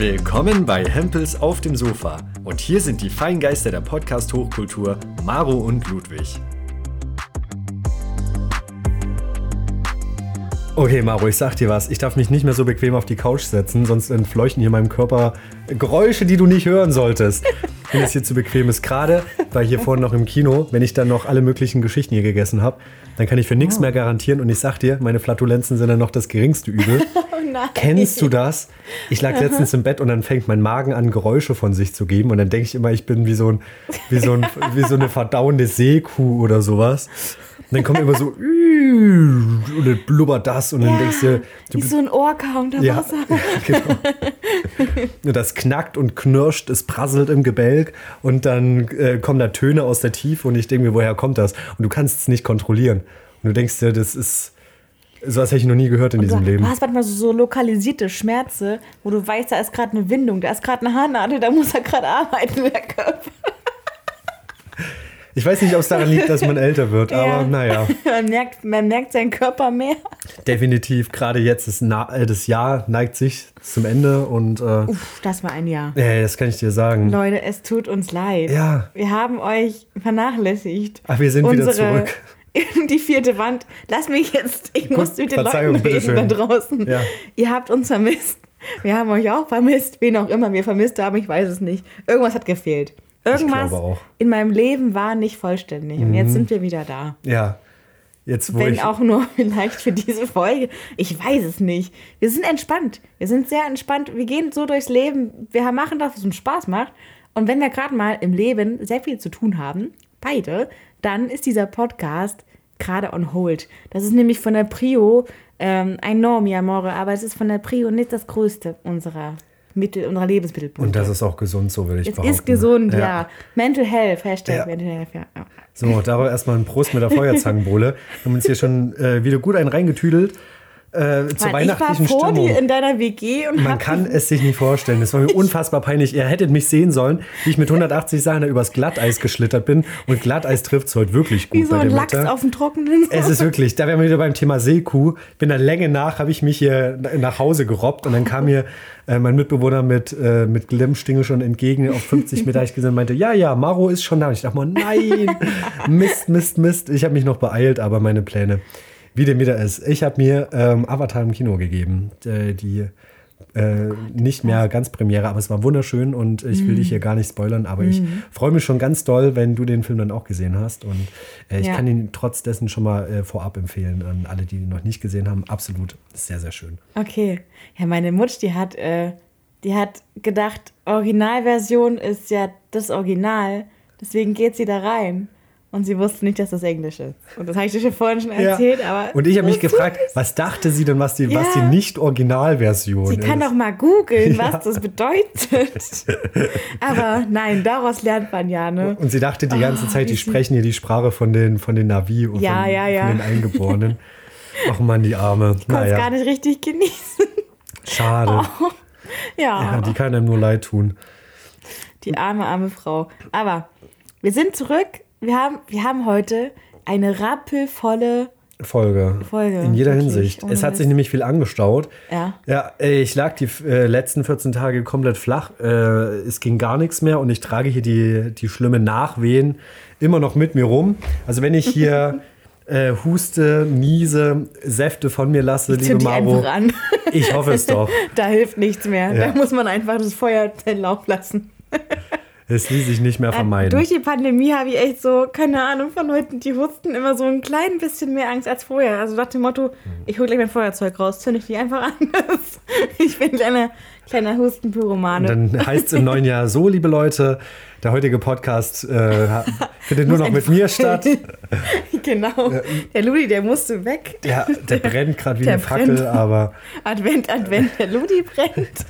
Willkommen bei Hempels auf dem Sofa. Und hier sind die Feingeister der Podcast-Hochkultur, Maro und Ludwig. Okay, Maro, ich sag dir was. Ich darf mich nicht mehr so bequem auf die Couch setzen, sonst entfleuchten hier in meinem Körper Geräusche, die du nicht hören solltest. Wenn es hier zu bequem ist. Gerade weil hier vorne noch im Kino, wenn ich dann noch alle möglichen Geschichten hier gegessen habe, dann kann ich für nichts mehr garantieren. Und ich sag dir, meine Flatulenzen sind dann noch das geringste Übel. Nein. Kennst du das? Ich lag letztens im Bett und dann fängt mein Magen an, Geräusche von sich zu geben. Und dann denke ich immer, ich bin wie so, ein, wie so, ein, wie so eine verdauende Seekuh oder sowas. Und dann kommt immer so und dann blubbert das und dann denkst du, du Wie so ein Orca unter ja, Wasser. genau. Und das knackt und knirscht, es prasselt im Gebälk und dann äh, kommen da Töne aus der Tiefe und ich denke mir, woher kommt das? Und du kannst es nicht kontrollieren. Und du denkst dir, das ist, sowas hätte ich noch nie gehört in diesem du, Leben. du hast manchmal so, so lokalisierte Schmerze, wo du weißt, da ist gerade eine Windung, da ist gerade eine Haarnadel, da muss er gerade arbeiten, der Körper. Ich weiß nicht, ob es daran liegt, dass man älter wird, aber Ja. naja, Man merkt, man merkt seinen Körper mehr. definitiv. Gerade jetzt ist äh, das Jahr neigt sich zum Ende und äh, Uff, das war ein Jahr. ja, das kann ich dir sagen. Leute, es tut uns leid. Ja. Wir haben euch vernachlässigt. Ach, wir sind wieder zurück. Die vierte Wand. Lass mich jetzt. Ich muss mit den Leuten reden da draußen. Ja. Ihr habt uns vermisst. Wir haben euch auch vermisst. Wen auch immer wir vermisst haben, ich weiß es nicht. Irgendwas hat gefehlt. Irgendwas. Mhm. in meinem Leben war nicht vollständig. Und jetzt sind wir wieder da. Ja, jetzt Wenn auch nur vielleicht für diese Folge. Ich weiß es nicht. Wir sind entspannt. Wir sind sehr entspannt. Wir gehen so durchs Leben. Wir machen das, was uns Spaß macht. Und wenn wir gerade mal im Leben sehr viel zu tun haben, beide, dann ist dieser Podcast gerade on hold. Das ist nämlich von der Prio ähm, ein Norm, ja, More, aber es ist von der Prio nicht das größte unserer Mittel, unserer Lebensmittelpunkte. Und das ist auch gesund, so würde ich es behaupten. ist gesund, ja. Mental Health, Hashtag Ja. Mental Health, ja. ja. So, da war erstmal ein Prost mit der Feuerzangenbowle. Wir haben uns hier schon äh, wieder gut einen reingetüdelt. Äh, zur Mann, ich war weihnachtlichen vor Stimmung. dir in deiner WG und Man kann es sich nicht vorstellen. Das war mir unfassbar peinlich. Ihr hättet mich sehen sollen, wie ich mit 180 Sachen übers Glatteis geschlittert bin. Und Glatteis trifft es heute wirklich gut wie so ein Lachs Wetter. auf dem Trockenen. Es ist wirklich, da wären wir wieder beim Thema Seekuh. Bin der Länge nach, habe ich mich hier nach Hause gerobbt und dann kam mir äh, mein Mitbewohner mit, äh, mit Glimmstinge schon entgegen auf 50 Meter. Ich gesehen und meinte, ja, ja, Maro ist schon da. Und ich dachte mal, nein, Mist, Mist, Mist. Ich habe mich noch beeilt, aber meine Pläne, wie dem wieder ist. Ich habe mir ähm, Avatar im Kino gegeben, äh, die äh, nicht mehr ganz Premiere, aber es war wunderschön und ich will dich Mhm. hier gar nicht spoilern, aber ich freue mich schon ganz doll, wenn du den Film dann auch gesehen hast und äh, ich Ja. kann ihn trotz dessen schon mal äh, vorab empfehlen an alle, die ihn noch nicht gesehen haben. Absolut sehr, sehr schön. Okay. Ja, meine Mutsch, die hat, äh, die hat gedacht, Originalversion ist ja das Original. Deswegen geht sie da rein. Und sie wusste nicht, dass das Englisch ist. Und das habe ich dir schon vorhin schon erzählt, aber. und ich habe mich gefragt, was dachte sie denn, was die, was die Ja. Nicht-Originalversion Sie ist? kann doch mal googeln, was das bedeutet. aber nein, daraus lernt man ja, ne? und sie dachte die ganze Oh, Zeit, die sie- sprechen hier die Sprache von den, von den Navi und Ja, von, ja, ja. von den Eingeborenen. Ach man, die Arme. Konnte es gar nicht richtig genießen. schade. Ja, Ja, die kann einem nur leid tun. die arme, arme Frau. Aber wir sind zurück. Wir haben, wir haben heute eine rappelvolle Folge. Folge, In jeder Hinsicht. Es hat sich nämlich viel angestaut. Ja. Ja, äh, ich lag die äh, letzten 14 Tage komplett flach. Äh, es ging gar nichts mehr und ich trage hier die, die schlimme Nachwehen immer noch mit mir rum. Also wenn ich hier äh, huste, niese, Säfte von mir lasse, liebe Zünd die Maro, ich hoffe es doch. Da hilft nichts mehr. Ja. Da muss man einfach das Feuer den Lauf lassen. Es ließ sich nicht mehr vermeiden. Durch die Pandemie habe ich echt so, keine Ahnung, von Leuten, die husten, immer so ein klein bisschen mehr Angst als vorher. Also nach dem Motto, ich hole gleich mein Feuerzeug raus, zünde ich die einfach an. ich bin ein kleiner, kleiner Hustenpyromane. Dann heißt es im neuen Jahr so, liebe Leute, der heutige Podcast äh, findet nur noch mit mir statt. genau. Der Ludi, der musste weg. Ja, der brennt gerade wie Der eine Fackel, aber Advent, Advent, der Ludi brennt.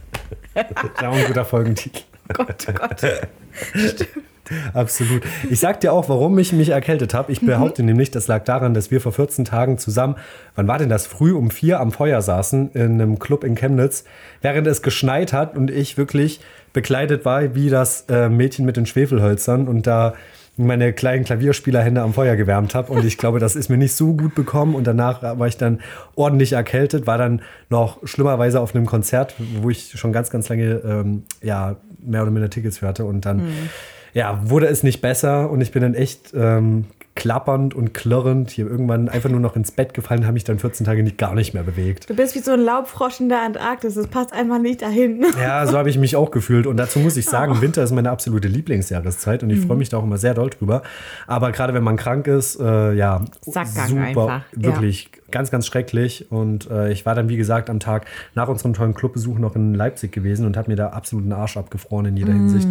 ja, ein guter Folgentitel. Gott, oh Gott. Absolut. Ich sag dir auch, warum ich mich erkältet habe. Mhm. Ich behaupte nämlich, das lag daran, dass wir vor 14 Tagen zusammen, wann war denn das, früh um vier am Feuer saßen in einem Club in Chemnitz, während es geschneit hat und ich wirklich bekleidet war wie das äh, Mädchen mit den Schwefelhölzern und da meine kleinen Klavierspielerhände am Feuer gewärmt habe. Und ich glaube, das ist mir nicht so gut bekommen. Und danach war ich dann ordentlich erkältet, war dann noch schlimmerweise auf einem Konzert, wo ich schon ganz, ganz lange ähm, ja, mehr oder minder Tickets für hatte. Und dann mhm. ja, wurde es nicht besser. Und ich bin dann echt ähm, klappernd und klirrend hier irgendwann einfach nur noch ins Bett gefallen, habe mich dann 14 Tage nicht, gar nicht mehr bewegt. Du bist wie so ein Laubfrosch in der Antarktis, das passt einfach nicht dahin. Ja, so habe ich mich auch gefühlt und dazu muss ich sagen, oh. Winter ist meine absolute Lieblingsjahreszeit und ich mhm. freue mich da auch immer sehr doll drüber. Aber gerade wenn man krank ist, äh, ja, Sackgang super, einfach. wirklich ja. Ganz, ganz schrecklich und äh, ich war dann, wie gesagt, am Tag nach unserem tollen Clubbesuch noch in Leipzig gewesen und habe mir da absolut den Arsch abgefroren in jeder mhm. Hinsicht.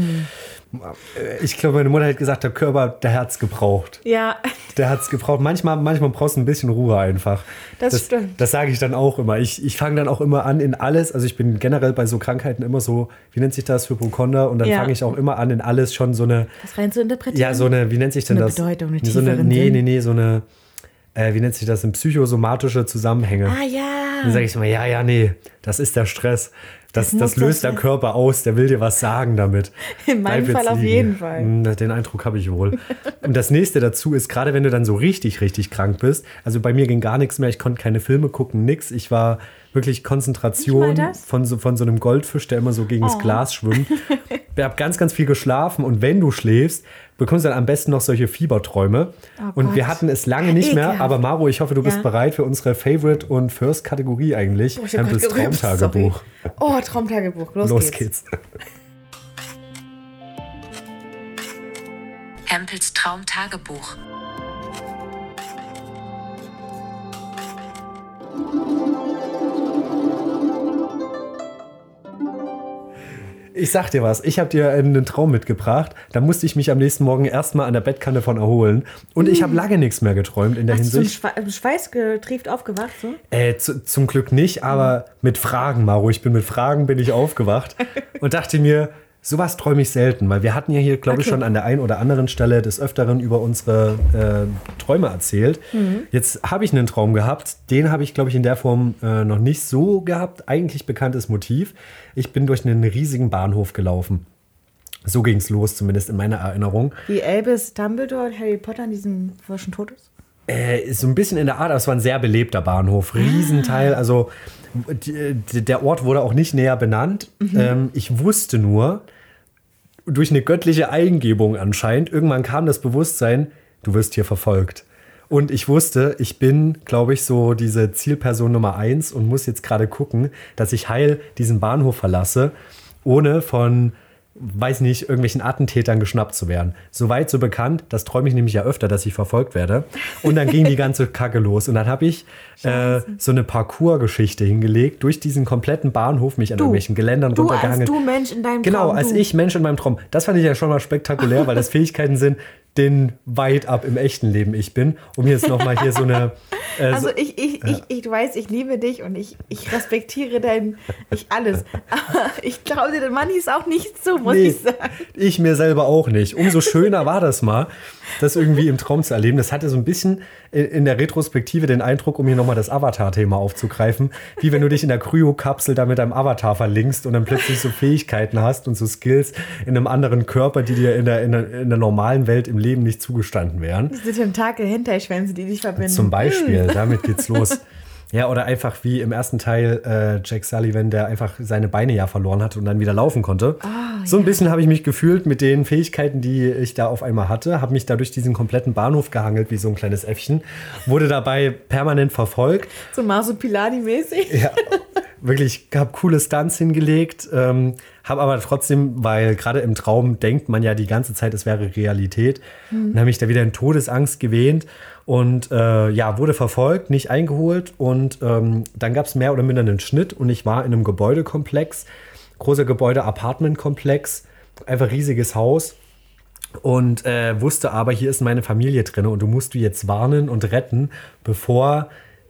Ich glaube, meine Mutter hat gesagt, der Körper, der Herz gebraucht. Ja. Der hat es gebraucht. Manchmal, manchmal brauchst du ein bisschen Ruhe einfach. Das, das stimmt. Das sage ich dann auch immer. Ich, ich fange dann auch immer an in alles. Also ich bin generell bei so Krankheiten immer so, wie nennt sich das, Hypochonder? Und dann ja. fange ich auch immer an, in alles schon so eine. Was rein zu interpretieren? Ja, so eine, wie nennt sich denn eine das? Bedeutung, eine so eine, Nee, nee, nee, so eine äh, wie nennt sich das, in psychosomatische Zusammenhänge. Ah ja. Dann sage ich immer, ja, ja, nee, das ist der Stress. Das, das, das löst der Körper aus, der will dir was sagen damit. In meinem Fall auf jeden Fall. Hm, den Eindruck habe ich wohl. Und das nächste dazu ist, gerade wenn du dann so richtig, richtig krank bist, also bei mir ging gar nichts mehr, ich konnte keine Filme gucken, nix. Ich war wirklich Konzentration von so, von so einem Goldfisch, der immer so gegen oh. das Glas schwimmt. Ich habe ganz, ganz viel geschlafen und wenn du schläfst, bekommst dann am besten noch solche Fieberträume. Oh und wir hatten es lange nicht Ekelhaft. mehr, aber Maro, ich hoffe, du bist ja. bereit für unsere Favorite und First Kategorie eigentlich. Oh, ich das Traumtagebuch. Oh, Traumtagebuch. Los, Los geht's. geht's. Hempels Traumtagebuch. Ich sag dir was, ich habe dir einen Traum mitgebracht. Da musste ich mich am nächsten Morgen erstmal an der Bettkante von erholen. Und ich habe hm. lange nichts mehr geträumt in der Hast Hinsicht. Du im Schweiß getrieft aufgewacht? So? Äh, zu, zum Glück nicht, aber mit Fragen, Maro. Ich bin mit Fragen bin ich aufgewacht und dachte mir, Sowas träume ich selten, weil wir hatten ja hier, glaube okay. ich, schon an der einen oder anderen Stelle des Öfteren über unsere äh, Träume erzählt. Mhm. Jetzt habe ich einen Traum gehabt, den habe ich, glaube ich, in der Form äh, noch nicht so gehabt. Eigentlich bekanntes Motiv. Ich bin durch einen riesigen Bahnhof gelaufen. So ging es los, zumindest in meiner Erinnerung. Wie Albus Dumbledore und Harry Potter an diesem frischen Tod ist? Äh, so ein bisschen in der Art, aber es war ein sehr belebter Bahnhof. Riesenteil, also der Ort wurde auch nicht näher benannt. Mhm. Ähm, ich wusste nur, durch eine göttliche Eingebung anscheinend, irgendwann kam das Bewusstsein, du wirst hier verfolgt. Und ich wusste, ich bin, glaube ich, so diese Zielperson Nummer eins und muss jetzt gerade gucken, dass ich heil diesen Bahnhof verlasse, ohne von weiß nicht, irgendwelchen Attentätern geschnappt zu werden. Soweit so bekannt, das träume ich nämlich ja öfter, dass ich verfolgt werde. Und dann ging die ganze Kacke los. Und dann habe ich äh, so eine Parcours-Geschichte hingelegt, durch diesen kompletten Bahnhof, mich an du, irgendwelchen Geländern du runtergehangelt. Als du Mensch in deinem genau, Traum. Genau, als ich Mensch in meinem Traum. Das fand ich ja schon mal spektakulär, weil das Fähigkeiten sind, den weit ab im echten Leben ich bin, um jetzt nochmal hier so eine. Äh, also ich, ich, ja. ich, ich, du weißt, ich liebe dich und ich, ich respektiere dein, ich alles. Aber ich glaube dir, Manni ist auch nicht so, muss nee, ich sagen. Ich mir selber auch nicht. Umso schöner war das mal, das irgendwie im Traum zu erleben. Das hatte so ein bisschen in der Retrospektive den Eindruck, um hier nochmal das Avatar-Thema aufzugreifen, wie wenn du dich in der Kryo-Kapsel da mit deinem Avatar verlinkst und dann plötzlich so Fähigkeiten hast und so Skills in einem anderen Körper, die dir in der, in der, in der normalen Welt im Leben nicht zugestanden wären. Das sind Tentakel, Hentai-Schwänze, die dich verbinden. Zum Beispiel, damit geht's los. Ja, oder einfach wie im ersten Teil äh, Jack Sullivan, der einfach seine Beine ja verloren hatte und dann wieder laufen konnte. Oh, so ein ja. bisschen habe ich mich gefühlt mit den Fähigkeiten, die ich da auf einmal hatte, habe mich da durch diesen kompletten Bahnhof gehangelt wie so ein kleines Äffchen, wurde dabei permanent verfolgt. So Marsupilani-mäßig. Ja, wirklich, habe coole Stunts hingelegt, ähm, habe aber trotzdem, weil gerade im Traum denkt man ja die ganze Zeit, es wäre Realität, mhm. und habe mich da wieder in Todesangst gewähnt und äh, ja, wurde verfolgt, nicht eingeholt und ähm, dann gab es mehr oder minder einen Schnitt und ich war in einem Gebäudekomplex, großer Gebäude-Apartment-Komplex, einfach riesiges Haus und äh, wusste aber, hier ist meine Familie drin und du musst du jetzt warnen und retten, bevor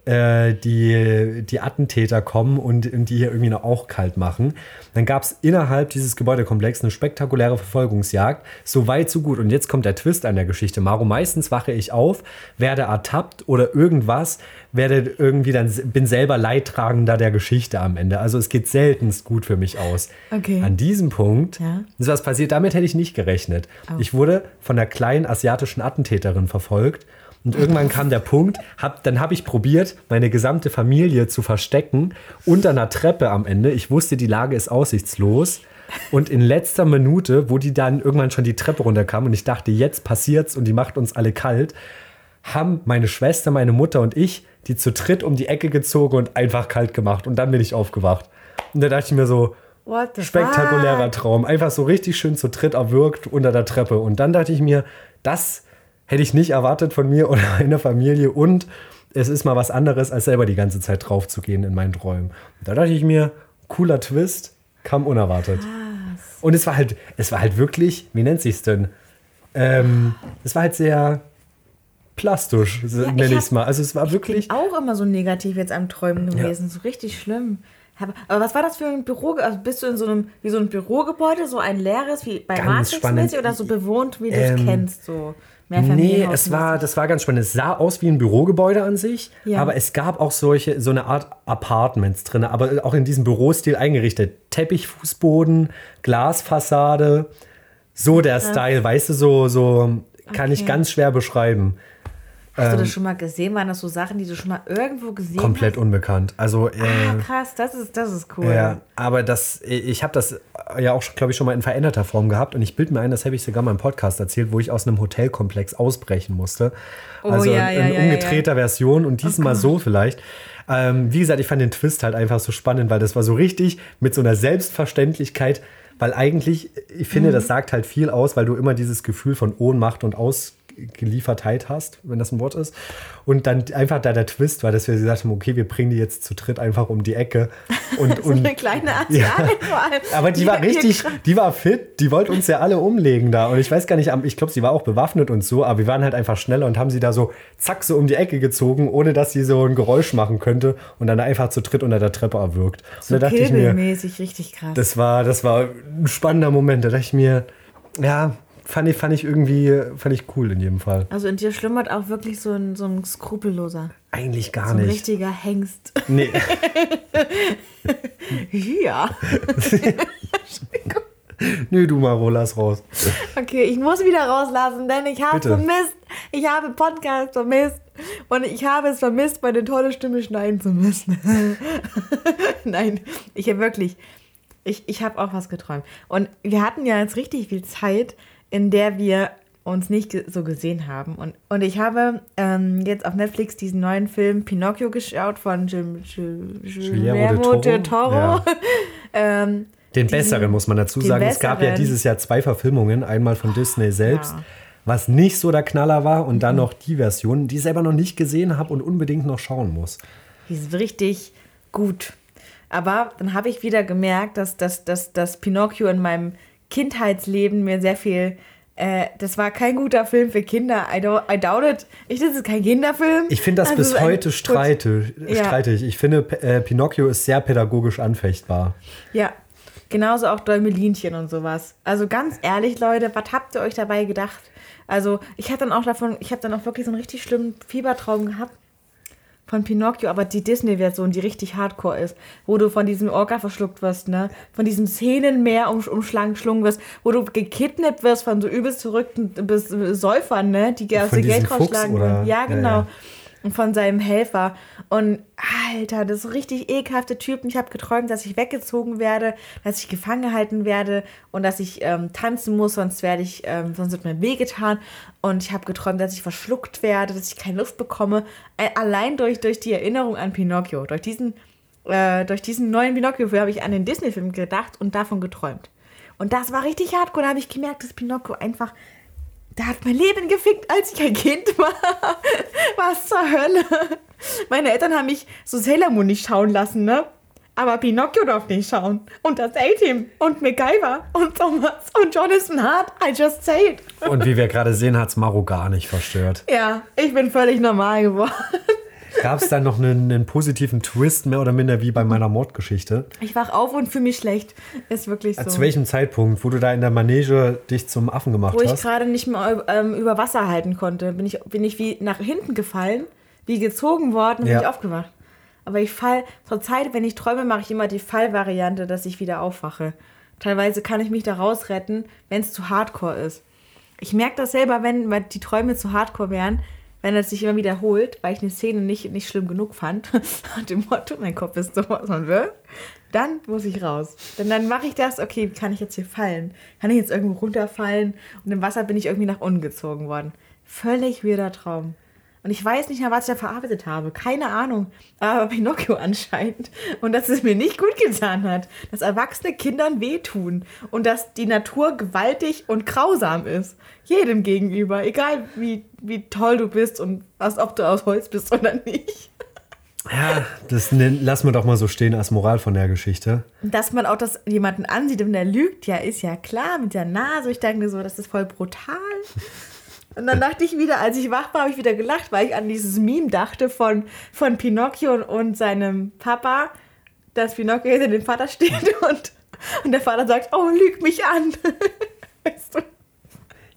äh, die, die Attentäter kommen und, und die hier irgendwie noch auch kalt machen. Dann gab es innerhalb dieses Gebäudekomplexes eine spektakuläre Verfolgungsjagd. So weit, so gut. Und jetzt kommt der Twist an der Geschichte. Maro, meistens wache ich auf, werde ertappt oder irgendwas, werde irgendwie dann, bin selber Leidtragender der Geschichte am Ende. Also es geht seltenst gut für mich aus. Okay. An diesem Punkt Ja. ist was passiert, damit hätte ich nicht gerechnet. Ich wurde von einer kleinen asiatischen Attentäterin verfolgt. Und irgendwann kam der Punkt, hab, dann habe ich probiert, meine gesamte Familie zu verstecken unter einer Treppe am Ende. Ich wusste, die Lage ist aussichtslos. Und in letzter Minute, wo die dann irgendwann schon die Treppe runterkam und ich dachte, jetzt passiert's und die macht uns alle kalt, haben meine Schwester, meine Mutter und ich die zu dritt um die Ecke gezogen und einfach kalt gemacht. Und dann bin ich aufgewacht. Und da dachte ich mir so, spektakulärer fuck? Traum. Einfach so richtig schön zu dritt erwürgt unter der Treppe. Und dann dachte ich mir, das hätte ich nicht erwartet von mir oder meiner Familie. Und es ist mal was anderes, als selber die ganze Zeit drauf zu gehen in meinen Träumen. Und da dachte ich mir, cooler Twist, kam unerwartet. Und es war halt, es war halt wirklich, wie nennt sich's denn? Ähm, es war halt sehr plastisch, Ja, nenne ich es mal. Also es war Ich wirklich. bin auch immer so negativ jetzt am Träumen gewesen. So richtig schlimm. Aber was war das für ein Büro? Also bist du in so einem, wie so ein Bürogebäude, so ein leeres, wie bei Matrix oder so bewohnt, wie du es Ähm, kennst, so Nee, es war, das war ganz spannend. Es sah aus wie ein Bürogebäude an sich, Ja. aber es gab auch solche, so eine Art Apartments drin, aber auch in diesem Bürostil eingerichtet. Teppichfußboden, Glasfassade, so der Style, weißt du, so, so kann ich Okay. ganz schwer beschreiben. Hast du das schon mal gesehen? Waren das so Sachen, die du schon mal irgendwo gesehen Ähm, Komplett hast? unbekannt. Also, äh, Ah, krass, das ist, das ist cool. Ja, aber das, ich habe das ja auch, glaube ich, schon mal in veränderter Form gehabt und ich bilde mir ein, das habe ich sogar mal im Podcast erzählt, wo ich aus einem Hotelkomplex ausbrechen musste. Oh, also ja, in ja, ja, ja, umgedrehter Version und diesmal Gott. so vielleicht. Ähm, wie gesagt, ich fand den Twist halt einfach so spannend, weil das war so richtig mit so einer Selbstverständlichkeit, weil eigentlich, ich Mhm. finde, das sagt halt viel aus, weil du immer dieses Gefühl von Ohnmacht und Ausgeliefertheit hast, wenn das ein Wort ist. Und dann einfach da der Twist war, dass wir gesagt haben, okay, wir bringen die jetzt zu dritt einfach um die Ecke. Und, So und eine kleine Asiatin vor allem. aber die war hier richtig, die war fit, die wollte uns ja alle umlegen da. Und ich weiß gar nicht, ich glaube, sie war auch bewaffnet und so, aber wir waren halt einfach schneller und haben sie da so zack so um die Ecke gezogen, ohne dass sie so ein Geräusch machen könnte und dann einfach zu dritt unter der Treppe erwürgt. So und da dachte ich mir, mäßig richtig krass. das war, das war ein spannender Moment. Da dachte ich mir, ja, fand ich, fand ich irgendwie, fand ich cool in jedem Fall. also in dir schlummert auch wirklich so ein, so ein Skrupelloser. Eigentlich gar So ein nicht. richtiger Hengst. Nee. ja. Nö, du Maro, lass raus. Okay, ich muss wieder rauslassen, denn ich habe Bitte. vermisst. Ich habe Podcast vermisst. Und ich habe es vermisst, meine tolle Stimme schneiden zu müssen. Nein, ich habe wirklich. Ich, ich habe auch was geträumt. Und wir hatten ja jetzt richtig viel Zeit, in der wir uns nicht so gesehen haben. Und, und ich habe ähm, jetzt auf Netflix diesen neuen Film Pinocchio geschaut von Gil, Gil, Guillermo del Toro. Ja. ähm, Den diesen- besseren, muss man dazu sagen. Es gab ja dieses Jahr zwei Verfilmungen. Einmal von Disney selbst, ja. was nicht so der Knaller war. Und Mhm. dann noch die Version, die ich selber noch nicht gesehen habe und unbedingt noch schauen muss. Die ist richtig gut. Aber dann habe ich wieder gemerkt, dass, dass, dass, dass Pinocchio in meinem Kindheitsleben mir sehr viel. Äh, das war kein guter Film für Kinder. I, don't, I doubt it. Ich, das ist kein Kinderfilm. Ich finde das Also bis heute streite, Ja. streitig. Ich finde, äh, Pinocchio ist sehr pädagogisch anfechtbar. Ja, genauso auch Däumelinchen und sowas. Also ganz ehrlich, Leute, was habt ihr euch dabei gedacht? Also ich hatte dann auch davon, ich habe dann auch wirklich so einen richtig schlimmen Fiebertraum gehabt von Pinocchio, aber die Disney-Version, die richtig hardcore ist, wo du von diesem Orca verschluckt wirst, ne? Von diesem Szenenmeer um, umschlungen wirst, wo du gekidnappt wirst von so übelst verrückten bis, Säufern, ne? Die aus dir Geld rausschlagen. Ja, Ja, genau. ja. Und von seinem Helfer. Und Alter, das ist richtig ekelhafte Typen. Ich habe geträumt, dass ich weggezogen werde, dass ich gefangen gehalten werde und dass ich ähm, tanzen muss, sonst werde ich, ähm, sonst wird mir wehgetan. Und ich habe geträumt, dass ich verschluckt werde, dass ich keine Luft bekomme. Äh, allein durch, durch die Erinnerung an Pinocchio, durch diesen, äh, durch diesen neuen Pinocchio-Film habe ich an den Disney-Film gedacht und davon geträumt. Und das war richtig hardcore. Da habe ich gemerkt, dass Pinocchio einfach der hat mein Leben gefickt, als ich ein Kind war. Was zur Hölle? Meine Eltern haben mich so Sailor Moon nicht schauen lassen, ne? Aber Pinocchio durfte nicht schauen. Und das A-Team und MacGyver und Thomas und Jonathan Hart. I just say it. Und wie wir gerade sehen, hat es Maro gar nicht verstört. Ja, ich bin völlig normal geworden. Gab es dann noch einen, einen positiven Twist, mehr oder minder wie bei meiner Mordgeschichte. Ich wach auf und fühle mich schlecht. Ist wirklich so. Zu welchem Zeitpunkt, wo du da in der Manege dich zum Affen gemacht Wo ich hast? gerade nicht mehr ähm, über Wasser halten konnte, bin ich, bin ich wie nach hinten gefallen, wie gezogen worden und Ja. bin ich aufgewacht. Aber ich fall, zur Zeit, wenn ich träume, mache ich immer die Fallvariante, dass ich wieder aufwache. Teilweise kann ich mich da rausretten, wenn es zu hardcore ist. Ich merke das selber, wenn die Träume zu hardcore wären, wenn es sich immer wiederholt, weil ich eine Szene nicht, nicht schlimm genug fand, nach dem Motto, mein Kopf ist sowas von wirr, dann muss ich raus. Denn dann mache ich das, okay, kann ich jetzt hier fallen? Kann ich jetzt irgendwo runterfallen? Und im Wasser bin ich irgendwie nach unten gezogen worden. Völlig weirder Traum. Und ich weiß nicht mehr, was ich da verarbeitet habe. Keine Ahnung. Aber Pinocchio anscheinend. Und dass es mir nicht gut getan hat. Dass erwachsene Kindern wehtun. Und dass die Natur gewaltig und grausam ist. Jedem gegenüber. Egal wie, wie toll du bist und was, ob du aus Holz bist oder nicht. Ja, das lassen wir doch mal so stehen als Moral von der Geschichte. Und Dass man auch das jemanden ansieht und der lügt, ja, ist ja klar mit der Nase. Ich denke so, das ist voll brutal. Und dann dachte ich wieder, als ich wach war, habe ich wieder gelacht, weil ich an dieses Meme dachte von, von Pinocchio und, und seinem Papa, dass Pinocchio hinter dem Vater steht und, und der Vater sagt, oh, lüg mich an. Weißt du?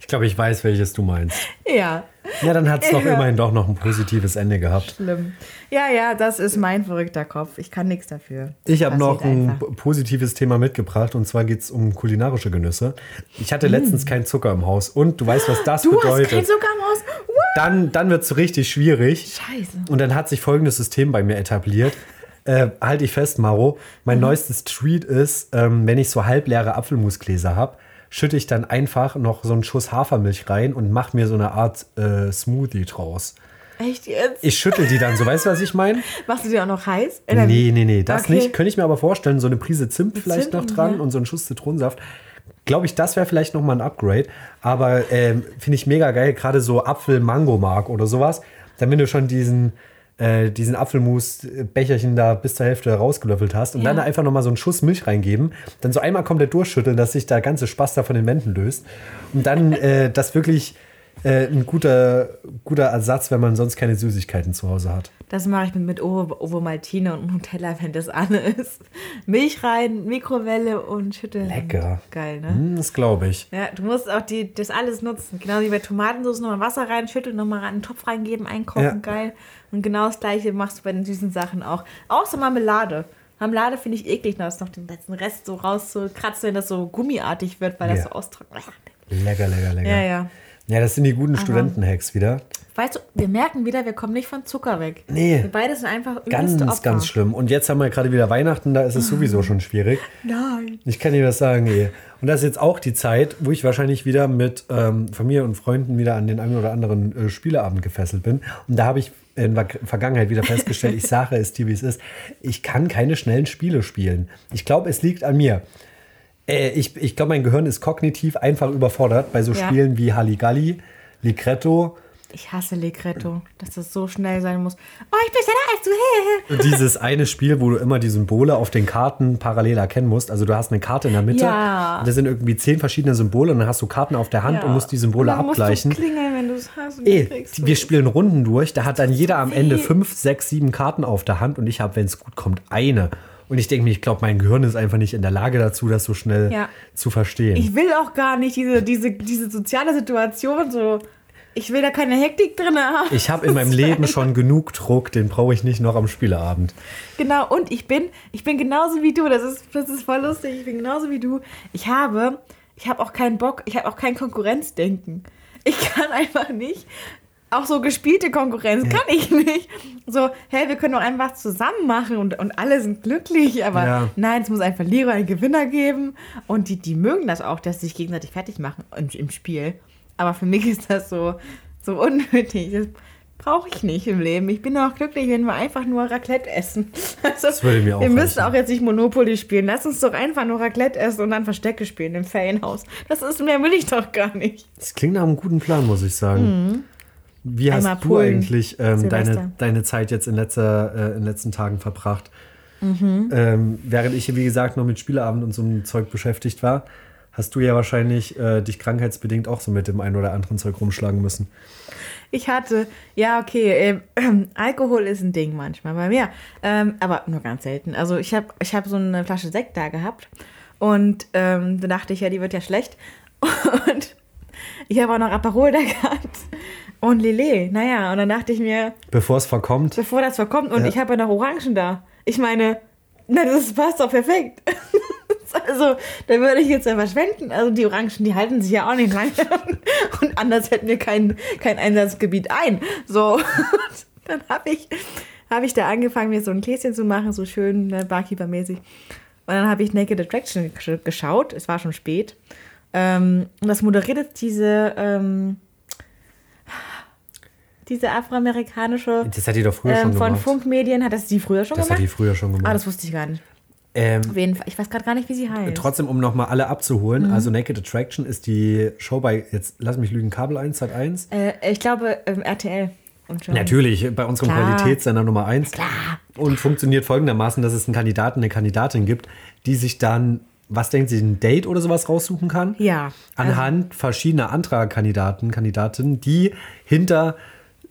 Ich glaube, ich weiß, welches du meinst. Ja, Ja, dann hat es doch Ja. immerhin doch noch ein positives Ende gehabt. schlimm. Ja, ja, das ist mein verrückter Kopf. Ich kann nichts dafür. Ich habe noch ein einfach. positives Thema mitgebracht und zwar geht es um kulinarische Genüsse. Ich hatte letztens keinen Zucker im Haus und du weißt, was das Mm. Du hast bedeutet. kein Zucker im Haus? What? dann dann wird es richtig schwierig. Scheiße. Und dann hat sich folgendes System bei mir etabliert. Äh, halte ich fest, Maro. Mein Mhm. neuestes Treat ist, ähm, wenn ich so halbleere Apfelmusgläser habe, schütte ich dann einfach noch so einen Schuss Hafermilch rein und mache mir so eine Art äh, Smoothie draus. Echt jetzt? Ich schüttel die dann so, weißt du, was ich meine? Machst du die auch noch heiß? Oder Nee, wie? nee, nee, das Okay. nicht. Könnte ich mir aber vorstellen, so eine Prise Zimt vielleicht Zimt noch dran ja. und so einen Schuss Zitronensaft. Glaube ich, das wäre vielleicht noch mal ein Upgrade. Aber ähm, finde ich mega geil, gerade so Apfel-Mango-Mark oder sowas. Dann, wenn du schon diesen, äh, diesen Apfelmus-Becherchen da bis zur Hälfte rausgelöffelt hast und Ja. dann einfach noch mal so einen Schuss Milch reingeben, dann so einmal komplett durchschütteln, dass sich der ganze Spaß da von den Wänden löst. Und dann äh, das wirklich äh, ein guter, guter Ersatz, wenn man sonst keine Süßigkeiten zu Hause hat. Das mache ich mit, mit Ovo, Ovo Maltine und Nutella, wenn das an ist. Milch rein, Mikrowelle und schütteln. Lecker. Geil, ne? Hm, das glaube ich. Ja, du musst auch die, das alles nutzen. Genau wie bei Tomatensauce nochmal Wasser rein, schütteln, nochmal einen Topf reingeben, einkochen, Ja. geil. Und genau das gleiche machst du bei den süßen Sachen auch. Außer Marmelade. Marmelade finde ich eklig, noch, noch den letzten Rest so rauszukratzen, wenn das so gummiartig wird, weil das Ja. so austrocknet. Lecker, lecker, lecker. Ja, ja. Ja, das sind die guten Studentenhacks wieder. Weißt du, wir merken wieder, wir kommen nicht von Zucker weg. Nee. Wir beide sind einfach Ganz, Opfer. ganz schlimm. Und jetzt haben wir gerade wieder Weihnachten, da ist es sowieso schon schwierig. Nein. Ich kann dir das sagen, ey. Und das ist jetzt auch die Zeit, wo ich wahrscheinlich wieder mit ähm, Familie und Freunden wieder an den einen oder anderen äh, Spieleabend gefesselt bin. Und da habe ich in der Vergangenheit wieder festgestellt, ich sage es dir, wie es ist, ich kann keine schnellen Spiele spielen. Ich glaube, es liegt an mir. Äh, ich ich glaube, mein Gehirn ist kognitiv einfach überfordert bei so Ja. Spielen wie Halligalli, Ligretto, Ich hasse Legretto, dass das so schnell sein muss. Oh, ich bin schneller als du. Dieses eine Spiel, wo du immer die Symbole auf den Karten parallel erkennen musst. Also du hast eine Karte in der Mitte. Ja. Und da sind irgendwie zehn verschiedene Symbole und dann hast du Karten auf der Hand und musst die Symbole dann abgleichen. Musst du klingeln, wenn du es hast. Ey, die- du- wir spielen Runden durch. Da hat dann jeder am Ende fünf, sechs, sieben Karten auf der Hand und ich habe, wenn es gut kommt, eine. Und ich denke mir, ich glaube, mein Gehirn ist einfach nicht in der Lage dazu, das so schnell Ja. zu verstehen. Ich will auch gar nicht diese, diese, diese soziale Situation so. Ich will da keine Hektik drin haben. Ich habe in meinem Leben schon genug Druck, den brauche ich nicht noch am Spieleabend. Genau, und ich bin, ich bin genauso wie du. Das ist, das ist voll lustig. Ich bin genauso wie du. Ich habe, ich habe auch keinen Bock, ich habe auch kein Konkurrenzdenken. Ich kann einfach nicht. Auch so gespielte Konkurrenz kann ich nicht. So, hey, wir können doch einfach zusammen machen und, und alle sind glücklich. Aber Ja. nein, es muss ein Verlierer, einen Gewinner geben. Und die, die mögen das auch, dass sie sich gegenseitig fertig machen im, im Spiel. Aber für mich ist das so, so unnötig. Das brauche ich nicht im Leben. Ich bin auch glücklich, wenn wir einfach nur Raclette essen. Also, Das würde mir auch wir müssen reichen. auch jetzt nicht Monopoly spielen. Lass uns doch einfach nur Raclette essen und dann Verstecke spielen im Ferienhaus. Das ist mehr will ich doch gar nicht. Das klingt nach einem guten Plan, muss ich sagen. Wie hast Mhm. Einmal du Polen, eigentlich ähm, deine, deine Zeit jetzt in, letzter, äh, in den letzten Tagen verbracht? Mhm. Ähm, während ich, wie gesagt, noch mit Spieleabend und so einem Zeug beschäftigt war, hast du ja wahrscheinlich äh, dich krankheitsbedingt auch so mit dem einen oder anderen Zeug rumschlagen müssen. Ich hatte, ja, okay, ähm, Alkohol ist ein Ding manchmal bei mir, ähm, aber nur ganz selten. Also ich habe ich hab so eine Flasche Sekt da gehabt und ähm, da dachte ich ja, die wird ja schlecht. Und ich habe auch noch Aperol da gehabt und Lillet. Naja, und dann dachte ich mir, Bevor es verkommt. bevor das verkommt, und Ja. ich habe ja noch Orangen da. Ich meine, na, das passt doch perfekt. Also, da würde ich jetzt ja verschwenden. Also, die Orangen, die halten sich ja auch nicht lange. Und anders hätten wir kein, kein Einsatzgebiet ein. So, und dann habe ich, hab ich da angefangen, mir so ein Gläschen zu machen, so schön ne, Barkeeper-mäßig. Und dann habe ich Naked Attraction gesch- geschaut. Es war schon spät. Ähm, und das moderiert jetzt diese, ähm, diese afroamerikanische Das hat die doch früher schon ähm, von gemacht. Funkmedien. Hat das die früher schon das hat gemacht? die früher schon gemacht. Ah, das wusste ich gar nicht. Ähm, Auf jeden Fall. Ich weiß gerade gar nicht, wie sie heißt. Trotzdem, um nochmal alle abzuholen, Mhm. also Naked Attraction ist die Show bei, jetzt lass mich lügen, Kabel 1, Sat 1. Äh, ich glaube, ähm, RTL. Natürlich, bei unserem Klar. Qualitätssender Nummer 1. Klar. Und funktioniert folgendermaßen, dass es einen Kandidaten, eine Kandidatin gibt, die sich dann, was denkt sie, ein Date oder sowas raussuchen kann? Ja. Anhand verschiedener anderer Kandidaten, Kandidatinnen, die hinter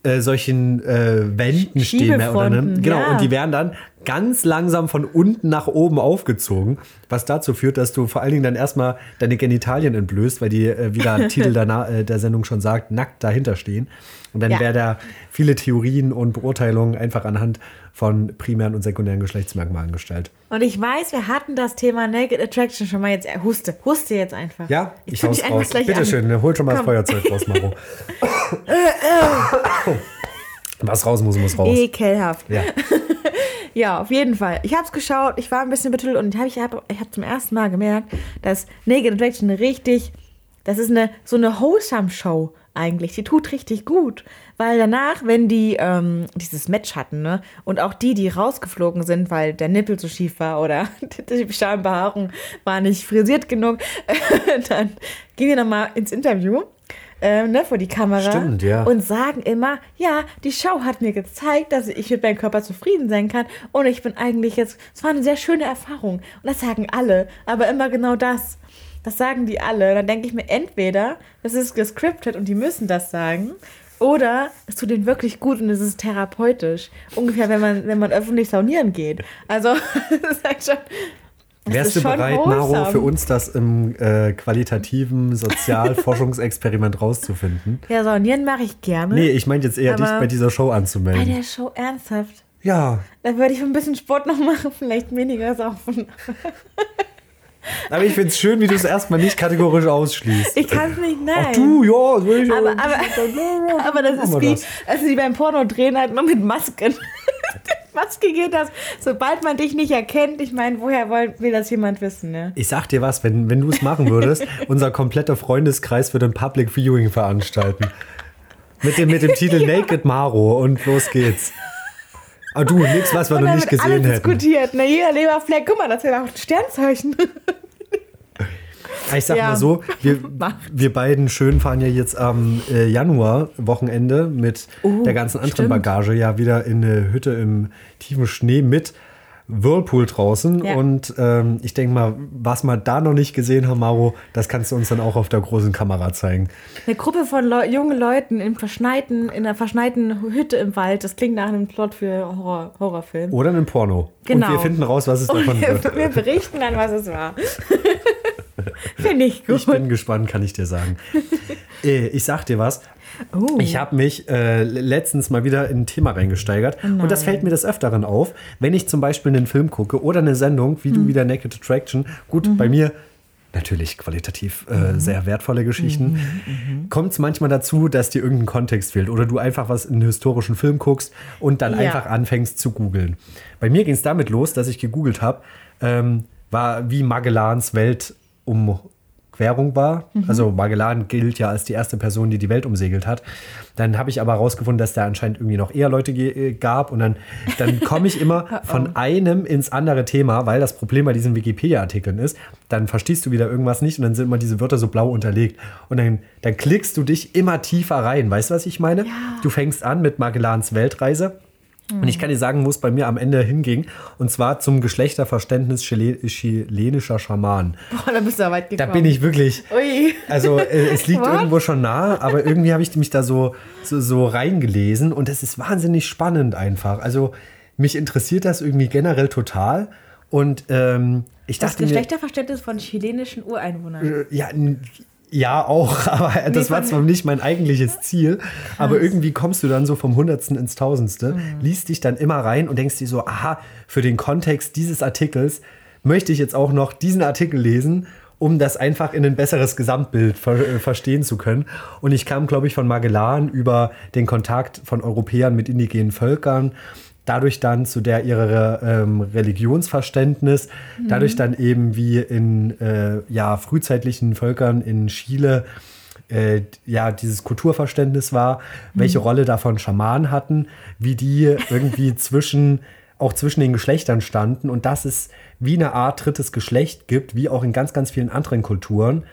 äh, solchen äh, Wänden stehen. Mehr oder ne? Genau, ja. und die werden dann ganz langsam von unten nach oben aufgezogen, was dazu führt, dass du vor allen Dingen dann erstmal deine Genitalien entblößt, weil die, äh, wie der Titel der, Na- äh, der Sendung schon sagt, nackt dahinter stehen. Und dann Ja. werden da viele Theorien und Beurteilungen einfach anhand von primären und sekundären Geschlechtsmerkmalen gestellt. Und ich weiß, wir hatten das Thema Naked Attraction schon mal jetzt. Äh, huste. Huste jetzt einfach. Ja, ich, hau's raus. Bitte an. schön, ne, hol schon mal das Komm. Feuerzeug raus, Maro. Was raus muss, muss raus. Ekelhaft. Ja. Ja, auf jeden Fall. Ich habe es geschaut, ich war ein bisschen betüttelt und hab, ich habe ich hab zum ersten Mal gemerkt, dass Naked Attraction richtig, das ist eine so eine wholesome Show eigentlich. Die tut richtig gut, weil danach, wenn die ähm, dieses Match hatten, ne, und auch die, die rausgeflogen sind, weil der Nippel zu schief war oder die Schambehaarung war nicht frisiert genug, dann gehen die nochmal ins Interview. Ähm, ne, vor die Kamera Stimmt, ja. und sagen immer, ja, die Show hat mir gezeigt, dass ich mit meinem Körper zufrieden sein kann und ich bin eigentlich jetzt, es war eine sehr schöne Erfahrung und das sagen alle, aber immer genau das. Das sagen die alle. Dann denke ich mir, entweder das ist gescriptet und die müssen das sagen oder es tut ihnen wirklich gut und es ist therapeutisch. Ungefähr, wenn man, wenn man öffentlich saunieren geht. Also, das ist halt schon... Wärst du bereit, wholesome. für uns das im äh, qualitativen Sozialforschungsexperiment rauszufinden? Ja, saunieren mache ich gerne. Nee, ich meine jetzt eher, dich bei dieser Show Bei anzumelden. der Show ernsthaft. Ja, Da würde ich ein bisschen Sport noch machen, vielleicht weniger saufen. Aber ich finde es schön, wie du es erstmal nicht kategorisch ausschließt. Ich kann es nicht, nein. Ach du, ja, das will ich Aber, aber, aber das ist wie, das. also die beim Porno drehen halt nur mit Masken. Maske geht das, sobald man dich nicht erkennt, ich meine, woher will, will das jemand wissen, ne? Ich sag dir was, wenn, wenn du es machen würdest, unser kompletter Freundeskreis würde ein Public Viewing veranstalten. Mit dem, mit dem Titel Naked Maro und los geht's. Ah du, nix, was wir noch nicht gesehen alles hätten. diskutiert, ne? Jeder Leberfleck, guck mal, das wäre auch ein Sternzeichen. Ich sag Ja. mal so, wir, wir beiden schön fahren ja jetzt am äh, Januar Wochenende mit Oh, der ganzen anderen stimmt. Bagage ja wieder in eine Hütte im tiefen Schnee mit Whirlpool draußen. Ja. Und ähm, ich denke mal, was wir da noch nicht gesehen haben, Maro, das kannst du uns dann auch auf der großen Kamera zeigen. Eine Gruppe von Leu jungen Leuten im verschneiten, in einer verschneiten Hütte im Wald, das klingt nach einem Plot für Horror, Horrorfilm. Oder einen Porno. Genau. Und wir finden raus, was es davon wir, wird. wir berichten dann, was es war. Finde ich gut. Ich bin gespannt, kann ich dir sagen. Äh, ich sag dir was. Oh. Ich habe mich äh, letztens mal wieder in ein Thema reingesteigert. und das fällt mir des Öfteren auf, wenn ich zum Beispiel einen Film gucke oder eine Sendung, wie Hm. du wieder Naked Attraction. Gut, Mhm. bei mir natürlich qualitativ äh, sehr wertvolle Geschichten. Mhm, Kommt es manchmal dazu, dass dir irgendein Kontext fehlt oder du einfach was in einen historischen Film guckst und dann Ja. einfach anfängst zu googeln. Bei mir ging es damit los, dass ich gegoogelt habe, ähm, war wie Magellans Weltumquerung war. Mhm. Also Magellan gilt ja als die erste Person, die die Welt umsegelt hat. Dann habe ich aber herausgefunden, dass da anscheinend irgendwie noch eher Leute äh, gab. Und dann, dann komme ich immer von einem ins andere Thema, weil das Problem bei diesen Wikipedia-Artikeln ist, dann verstehst du wieder irgendwas nicht und dann sind immer diese Wörter so blau unterlegt. Und dann, dann klickst du dich immer tiefer rein. Weißt du, was ich meine? Du fängst an mit Magellans Weltreise. Und ich kann dir sagen, wo es bei mir am Ende hinging. Und zwar zum Geschlechterverständnis chile chilenischer Schamanen. Boah, da bist du ja weit Da gekommen. bin ich wirklich. Ui. Also äh, es liegt What? irgendwo schon nah, aber irgendwie habe ich mich da so, so, so reingelesen und es ist wahnsinnig spannend einfach. Also mich interessiert das irgendwie generell total. Und ähm, ich Das dachte mir, Geschlechterverständnis von chilenischen Ureinwohnern. äh, ja, ja, auch, aber das war zwar nicht mein eigentliches Ziel, aber irgendwie kommst du dann so vom Hundertsten ins Tausendste, Mhm. liest dich dann immer rein und denkst dir so, aha, für den Kontext dieses Artikels möchte ich jetzt auch noch diesen Artikel lesen, um das einfach in ein besseres Gesamtbild ver äh, verstehen zu können. Und ich kam, glaube ich, von Magellan über den Kontakt von Europäern mit indigenen Völkern, dadurch dann zu der ihrer ähm, Religionsverständnis, dadurch dann eben wie in äh, ja, frühzeitlichen Völkern in Chile äh, ja, dieses Kulturverständnis war, welche Rolle davon Schamanen hatten, wie die irgendwie zwischen, auch zwischen den Geschlechtern standen. Und dass es wie eine Art drittes Geschlecht gibt, wie auch in ganz, ganz vielen anderen Kulturen,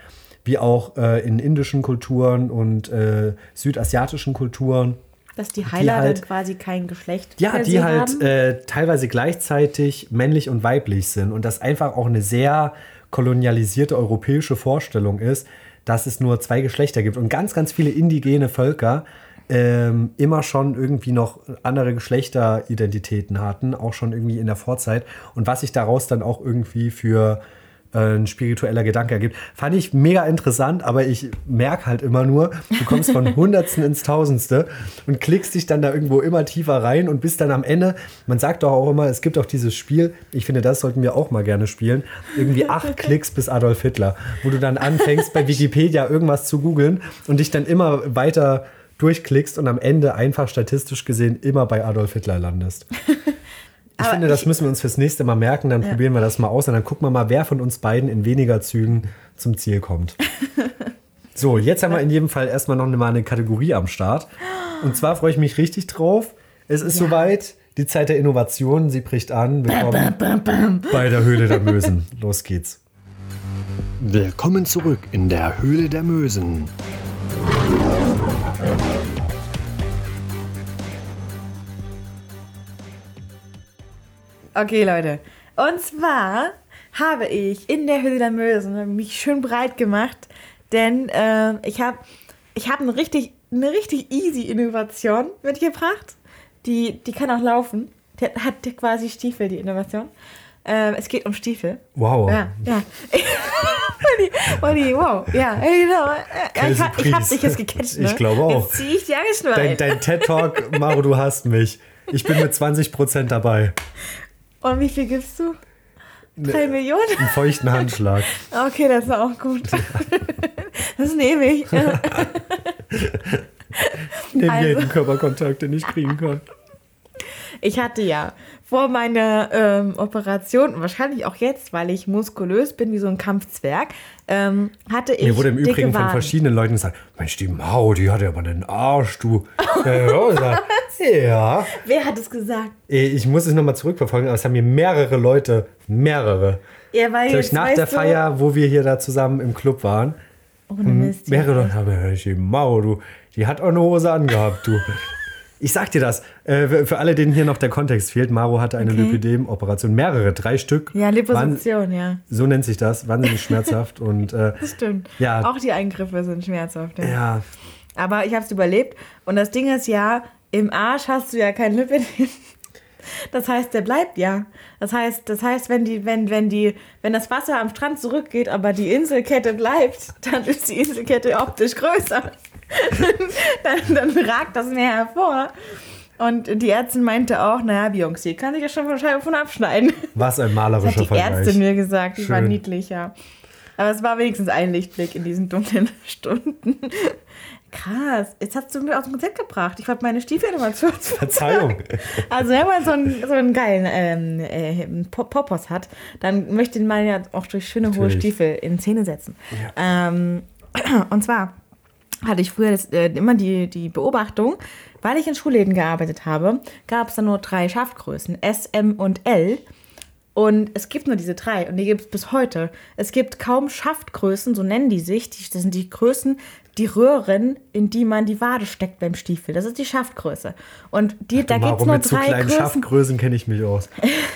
wie auch äh, in indischen Kulturen und äh, südasiatischen Kulturen. Dass die Heiler halt- dann quasi kein Geschlecht Ja, die halt äh, teilweise gleichzeitig männlich und weiblich sind und das einfach auch eine sehr kolonialisierte europäische Vorstellung ist, dass es nur zwei Geschlechter gibt und ganz, ganz viele indigene Völker ähm, immer schon irgendwie noch andere Geschlechteridentitäten hatten, auch schon irgendwie in der Vorzeit und was sich daraus dann auch irgendwie für ein spiritueller Gedanke ergibt. Fand ich mega interessant, aber ich merke halt immer nur, du kommst von Hundertsten ins Tausendste und klickst dich dann da irgendwo immer tiefer rein und bist dann am Ende, man sagt doch auch immer, es gibt auch dieses Spiel, ich finde, das sollten wir auch mal gerne spielen, irgendwie acht Klicks bis Adolf Hitler, wo du dann anfängst bei Wikipedia irgendwas zu googeln und dich dann immer weiter durchklickst und am Ende einfach statistisch gesehen immer bei Adolf Hitler landest. Ich Aber finde, das ich- müssen wir uns fürs nächste Mal merken. Dann probieren wir das mal aus und dann gucken wir mal, wer von uns beiden in weniger Zügen zum Ziel kommt. So, jetzt haben wir in jedem Fall erstmal noch mal eine Kategorie am Start. Und zwar freue ich mich richtig drauf. Es ist soweit. Die Zeit der Innovation, sie bricht an. Willkommen bei der Höhle der Mösen. Los geht's. Willkommen zurück in der Höhle der Mösen. Okay, Leute. Und zwar habe ich in der Höhle der Mösen mich schön breit gemacht, denn äh, ich habe ich hab eine richtig, eine richtig easy Innovation mitgebracht. Die, die kann auch laufen. Die hat, hat quasi Stiefel, die Innovation. Ähm, es geht um Stiefel. Wow. Ja, ja. Olli, wow. Ja, genau. Ja, ich, hab- ich hab dich jetzt gecatcht, ne? Ich glaube auch. Jetzt zieh ich die Angst nur Dein, ein. dein TED-Talk, Maro, du hast mich. Ich bin mit 20% dabei. Und wie viel gibst du? Drei Millionen? Einen feuchten Handschlag. Okay, das ist auch gut. Das nehme ich. Neben Also- jeden Körperkontakt, den ich kriegen kann. Ich hatte ja vor meiner ähm, Operation, und wahrscheinlich auch jetzt, weil ich muskulös bin wie so ein Kampfzwerg, ähm, hatte ich Mir wurde im Übrigen von verschiedenen Leuten gesagt, Mensch, die Mau, die hat ja aber einen Arsch, du. Ja. Wer hat es gesagt? Eh, Ich muss es nochmal zurückverfolgen, aber es haben mir mehrere Leute, mehrere, Ja, weil glaube ich, jetzt nach der Feier, wo wir hier da zusammen im Club waren, Ohne Mist. mehrere Leute haben gesagt, die Mau, du, die hat auch eine Hose angehabt, du. Ich sag dir das, äh, für alle, denen hier noch der Kontext fehlt, Maro hatte eine Okay. Lipödem-Operation, mehrere, drei Stück. Ja, Liposuktion, ja. So nennt sich das, wahnsinnig schmerzhaft und äh, Das stimmt. Ja. Auch die Eingriffe sind schmerzhaft. Ja. ja, Aber ich habe es überlebt. Und das Ding ist ja, im Arsch hast du ja kein Lipidem. Das heißt, der bleibt ja. Das heißt, das heißt, wenn die, wenn, wenn die, wenn das Wasser am Strand zurückgeht, aber die Inselkette bleibt, dann ist die Inselkette optisch größer. Dann, dann ragt das Meer hervor. Und die Ärztin meinte auch, naja, Beyoncé kann sich ja schon von Scheibe von abschneiden. was ein Das malerischer hat die Vergleich. Ärztin mir gesagt. Die war niedlich, ja. Aber es war wenigstens ein Lichtblick in diesen dunklen Stunden. Krass. Jetzt hast du mir aus dem Konzept gebracht. Ich wollte meine Stiefelinnovation zu Verzeihung. Also wenn man so einen, so einen geilen ähm, äh, Pop- Popos hat, dann möchte man ja auch durch schöne hohe Natürlich. Stiefel in Szene setzen. Ähm, und zwar hatte ich früher das, äh, immer die, die Beobachtung, weil ich in Schulläden gearbeitet habe, gab es da nur drei Schaftgrößen, S, M und L. Und es gibt nur diese drei und die gibt es bis heute. Es gibt kaum Schaftgrößen, so nennen die sich. Die, das sind die Größen, die Röhren, in die man die Wade steckt beim Stiefel. Das ist die Schaftgröße. Und die, da gibt es nur mit so drei kleinen Größen. Schaftgrößen kenne ich mich aus.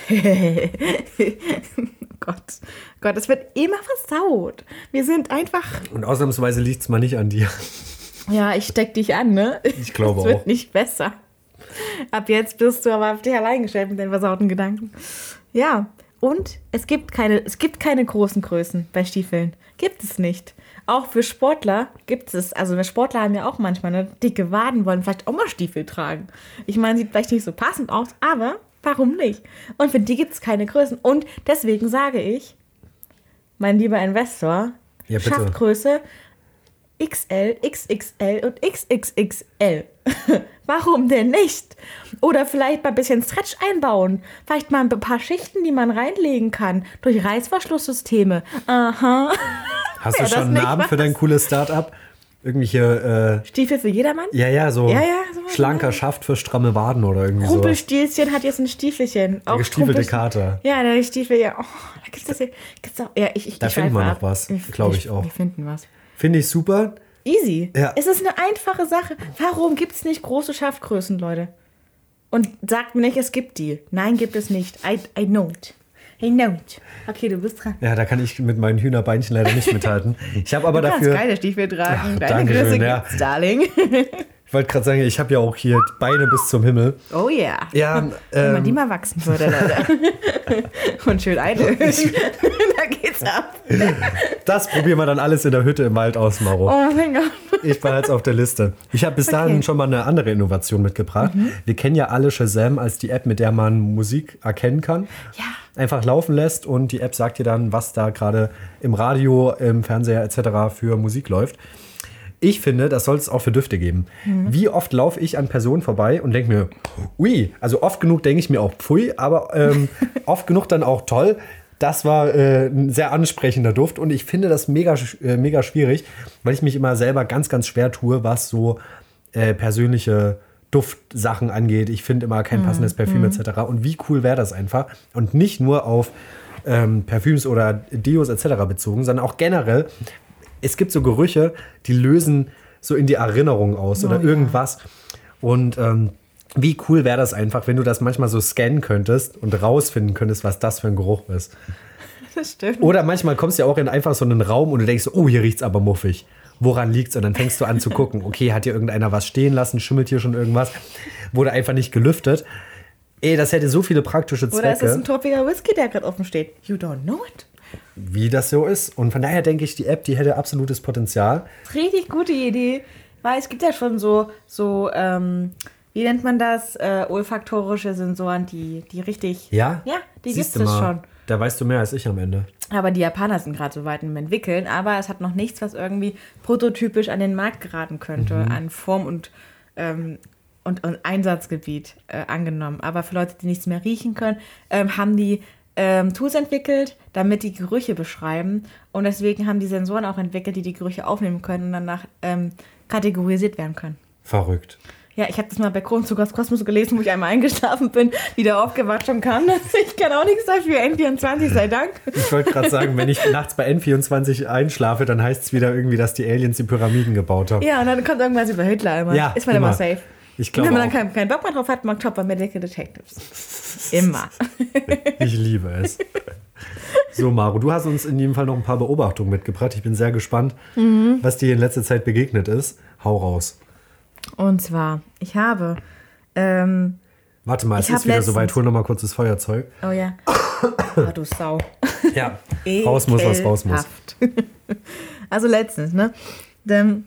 Gott, Gott, es wird immer versaut. Wir sind einfach. Und ausnahmsweise liegt es mal nicht an dir. Ja, ich steck dich an, ne? Ich glaube Es wird auch. nicht besser. Ab jetzt bist du aber auf dich allein gestellt mit den versauten Gedanken. Ja, und es gibt keine, es gibt keine großen Größen bei Stiefeln. Gibt es nicht. Auch für Sportler gibt es, also wir Sportler haben ja auch manchmal eine dicke Waden, wollen vielleicht auch mal Stiefel tragen. Ich meine, sieht vielleicht nicht so passend aus, aber warum nicht? Und für die gibt es keine Größen. Und deswegen sage ich, mein lieber Investor, Ja, bitte. Schaftgröße XL, XXL und XXXL. Warum denn nicht? Oder vielleicht mal ein bisschen Stretch einbauen. Vielleicht mal ein paar Schichten, die man reinlegen kann. Durch Reißverschlusssysteme. Aha. Hast du schon einen Namen für dein cooles Start-up? Irgendwelche, Stiefel für jedermann? äh, ja, ja, so Ja, ja, schlanker mal. Schaft für stramme Waden oder irgendwie so. Rumpelstilzchen hat jetzt ein Stiefelchen. Auch gestiefelte Rumpel- Kater. Ja, der Stiefel, ja. Oh, da gibt's das hier. Gibt's auch, ja, ich, ich, Da ich finden wir noch was, Wir- glaub ich auch. Wir finden was. Finde ich super. Easy. Ja. Es ist eine einfache Sache. Warum gibt es nicht große Schaftgrößen, Leute? Und sagt mir nicht, es gibt die. Nein, gibt es nicht. I, I know it. Okay, du bist dran. Ja, da kann ich mit meinen Hühnerbeinchen leider nicht mithalten. Ich habe aber Du kannst dafür, geile Stiefel tragen. Ach, Deine Größe ja. gibt's, Darling. ich wollte gerade sagen, ich habe ja auch hier Beine bis zum Himmel. Oh yeah. Ja, Wenn man die ähm, mal wachsen würde, Leute. Und schön einölen. da geht's ab. das probieren wir dann alles in der Hütte im Wald aus, Maro. Oh mein Gott. Ich behalte es auf der Liste. Ich habe bis dahin Okay. schon mal eine andere Innovation mitgebracht. Wir kennen ja alle Shazam als die App, mit der man Musik erkennen kann. Ja. Einfach laufen lässt und die App sagt dir dann, was da gerade im Radio, im Fernseher etc. für Musik läuft. Ich finde, das soll es auch für Düfte geben. Wie oft laufe ich an Personen vorbei und denke mir, ui, also oft genug denke ich mir auch pfui, aber ähm, oft genug dann auch toll. Das war äh, ein sehr ansprechender Duft und ich finde das mega, äh, mega schwierig, weil ich mich immer selber ganz, ganz schwer tue, was so äh, persönliche Duftsachen angeht. Ich finde immer kein passendes Parfüm etc. Und wie cool wäre das einfach? Und nicht nur auf ähm, Parfüms oder Deos etc. bezogen, sondern auch generell. Es gibt so Gerüche, die lösen so in die Erinnerung aus oder ja. irgendwas. Und ähm, wie cool wäre das einfach, wenn du das manchmal so scannen könntest und rausfinden könntest, was das für ein Geruch ist. Das stimmt. Oder manchmal kommst du ja auch in einfach so einen Raum und du denkst, oh, hier riecht's aber muffig. Woran liegt's? Und dann fängst du an zu gucken, okay, hat hier irgendeiner was stehen lassen, schimmelt hier schon irgendwas, wurde einfach nicht gelüftet. Ey, das hätte so viele praktische Oder ist es ein Zwecke, topiger Whisky, der gerade offen steht? You don't know it. Wie das so ist. Und von daher denke ich, die App, die hätte absolutes Potenzial. Richtig gute Idee, weil es gibt ja schon so, so ähm, wie nennt man das, äh, olfaktorische Sensoren, die, die richtig... Ja? Ja, die gibt es schon. Da weißt du mehr als ich am Ende. Aber die Japaner sind gerade so weit im Entwickeln, aber es hat noch nichts, was irgendwie prototypisch an den Markt geraten könnte, Mhm. an Form und, ähm, und, und Einsatzgebiet äh, angenommen. Aber für Leute, die nichts mehr riechen können, ähm, haben die ähm, Tools entwickelt, damit die Gerüche beschreiben. Und deswegen haben die Sensoren auch entwickelt, die die Gerüche aufnehmen können und danach ähm, kategorisiert werden können. Verrückt. Ja, ich habe das mal bei Kronzuckers Kosmos gelesen, wo ich einmal eingeschlafen bin, wieder aufgewacht und kam das. Ich kann auch nichts dafür, N24 sei Dank. Ich wollte gerade sagen, wenn ich nachts bei N24 einschlafe, dann heißt es wieder irgendwie, dass die Aliens die Pyramiden gebaut haben. Ja, und dann kommt irgendwas über Hitler immer. Ja, ist man immer, immer. safe. Ich glaube wenn man auch. keinen keinen Bock mehr drauf hat, mag Top bei Medical Detectives. Immer. Ich liebe es. So, Maro, du hast uns in jedem Fall noch ein paar Beobachtungen mitgebracht. Ich bin sehr gespannt, Mhm. was dir in letzter Zeit begegnet ist. Hau raus. Und zwar, ich habe, ähm, Warte mal, es ist wieder soweit. Hol noch mal kurz das Feuerzeug. oh ja. Oh, du Sau. Ja, raus muss, was raus muss. Also letztens, ne? Dann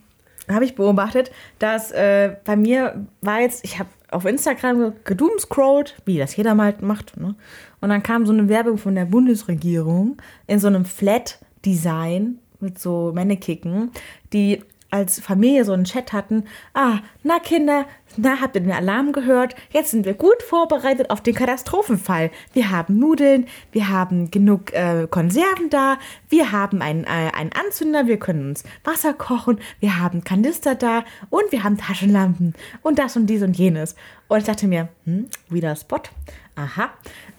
habe ich beobachtet, dass äh, bei mir war jetzt, ich habe auf Instagram gedoomscrollt, wie das jeder mal macht, ne? Und dann kam so eine Werbung von der Bundesregierung in so einem Flat-Design mit so Mannekicken, die als Familie so einen Chat hatten. Ah, na Kinder, Na, habt ihr den Alarm gehört? Jetzt sind wir gut vorbereitet auf den Katastrophenfall. Wir haben Nudeln, wir haben genug äh, Konserven da, wir haben einen, äh, einen Anzünder, wir können uns Wasser kochen, wir haben Kanister da und wir haben Taschenlampen und das und dies und jenes. Und ich dachte mir, hm, wieder Spot. Aha.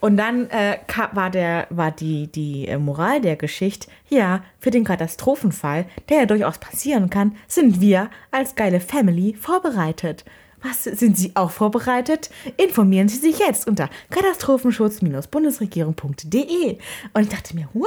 Und dann äh, war, der, war die, die äh, Moral der Geschichte, ja, für den Katastrophenfall, der ja durchaus passieren kann, sind wir als geile Family vorbereitet. Was sind Sie auch vorbereitet? Informieren Sie sich jetzt unter katastrophenschutz-bundesregierung.de. Und ich dachte mir, what?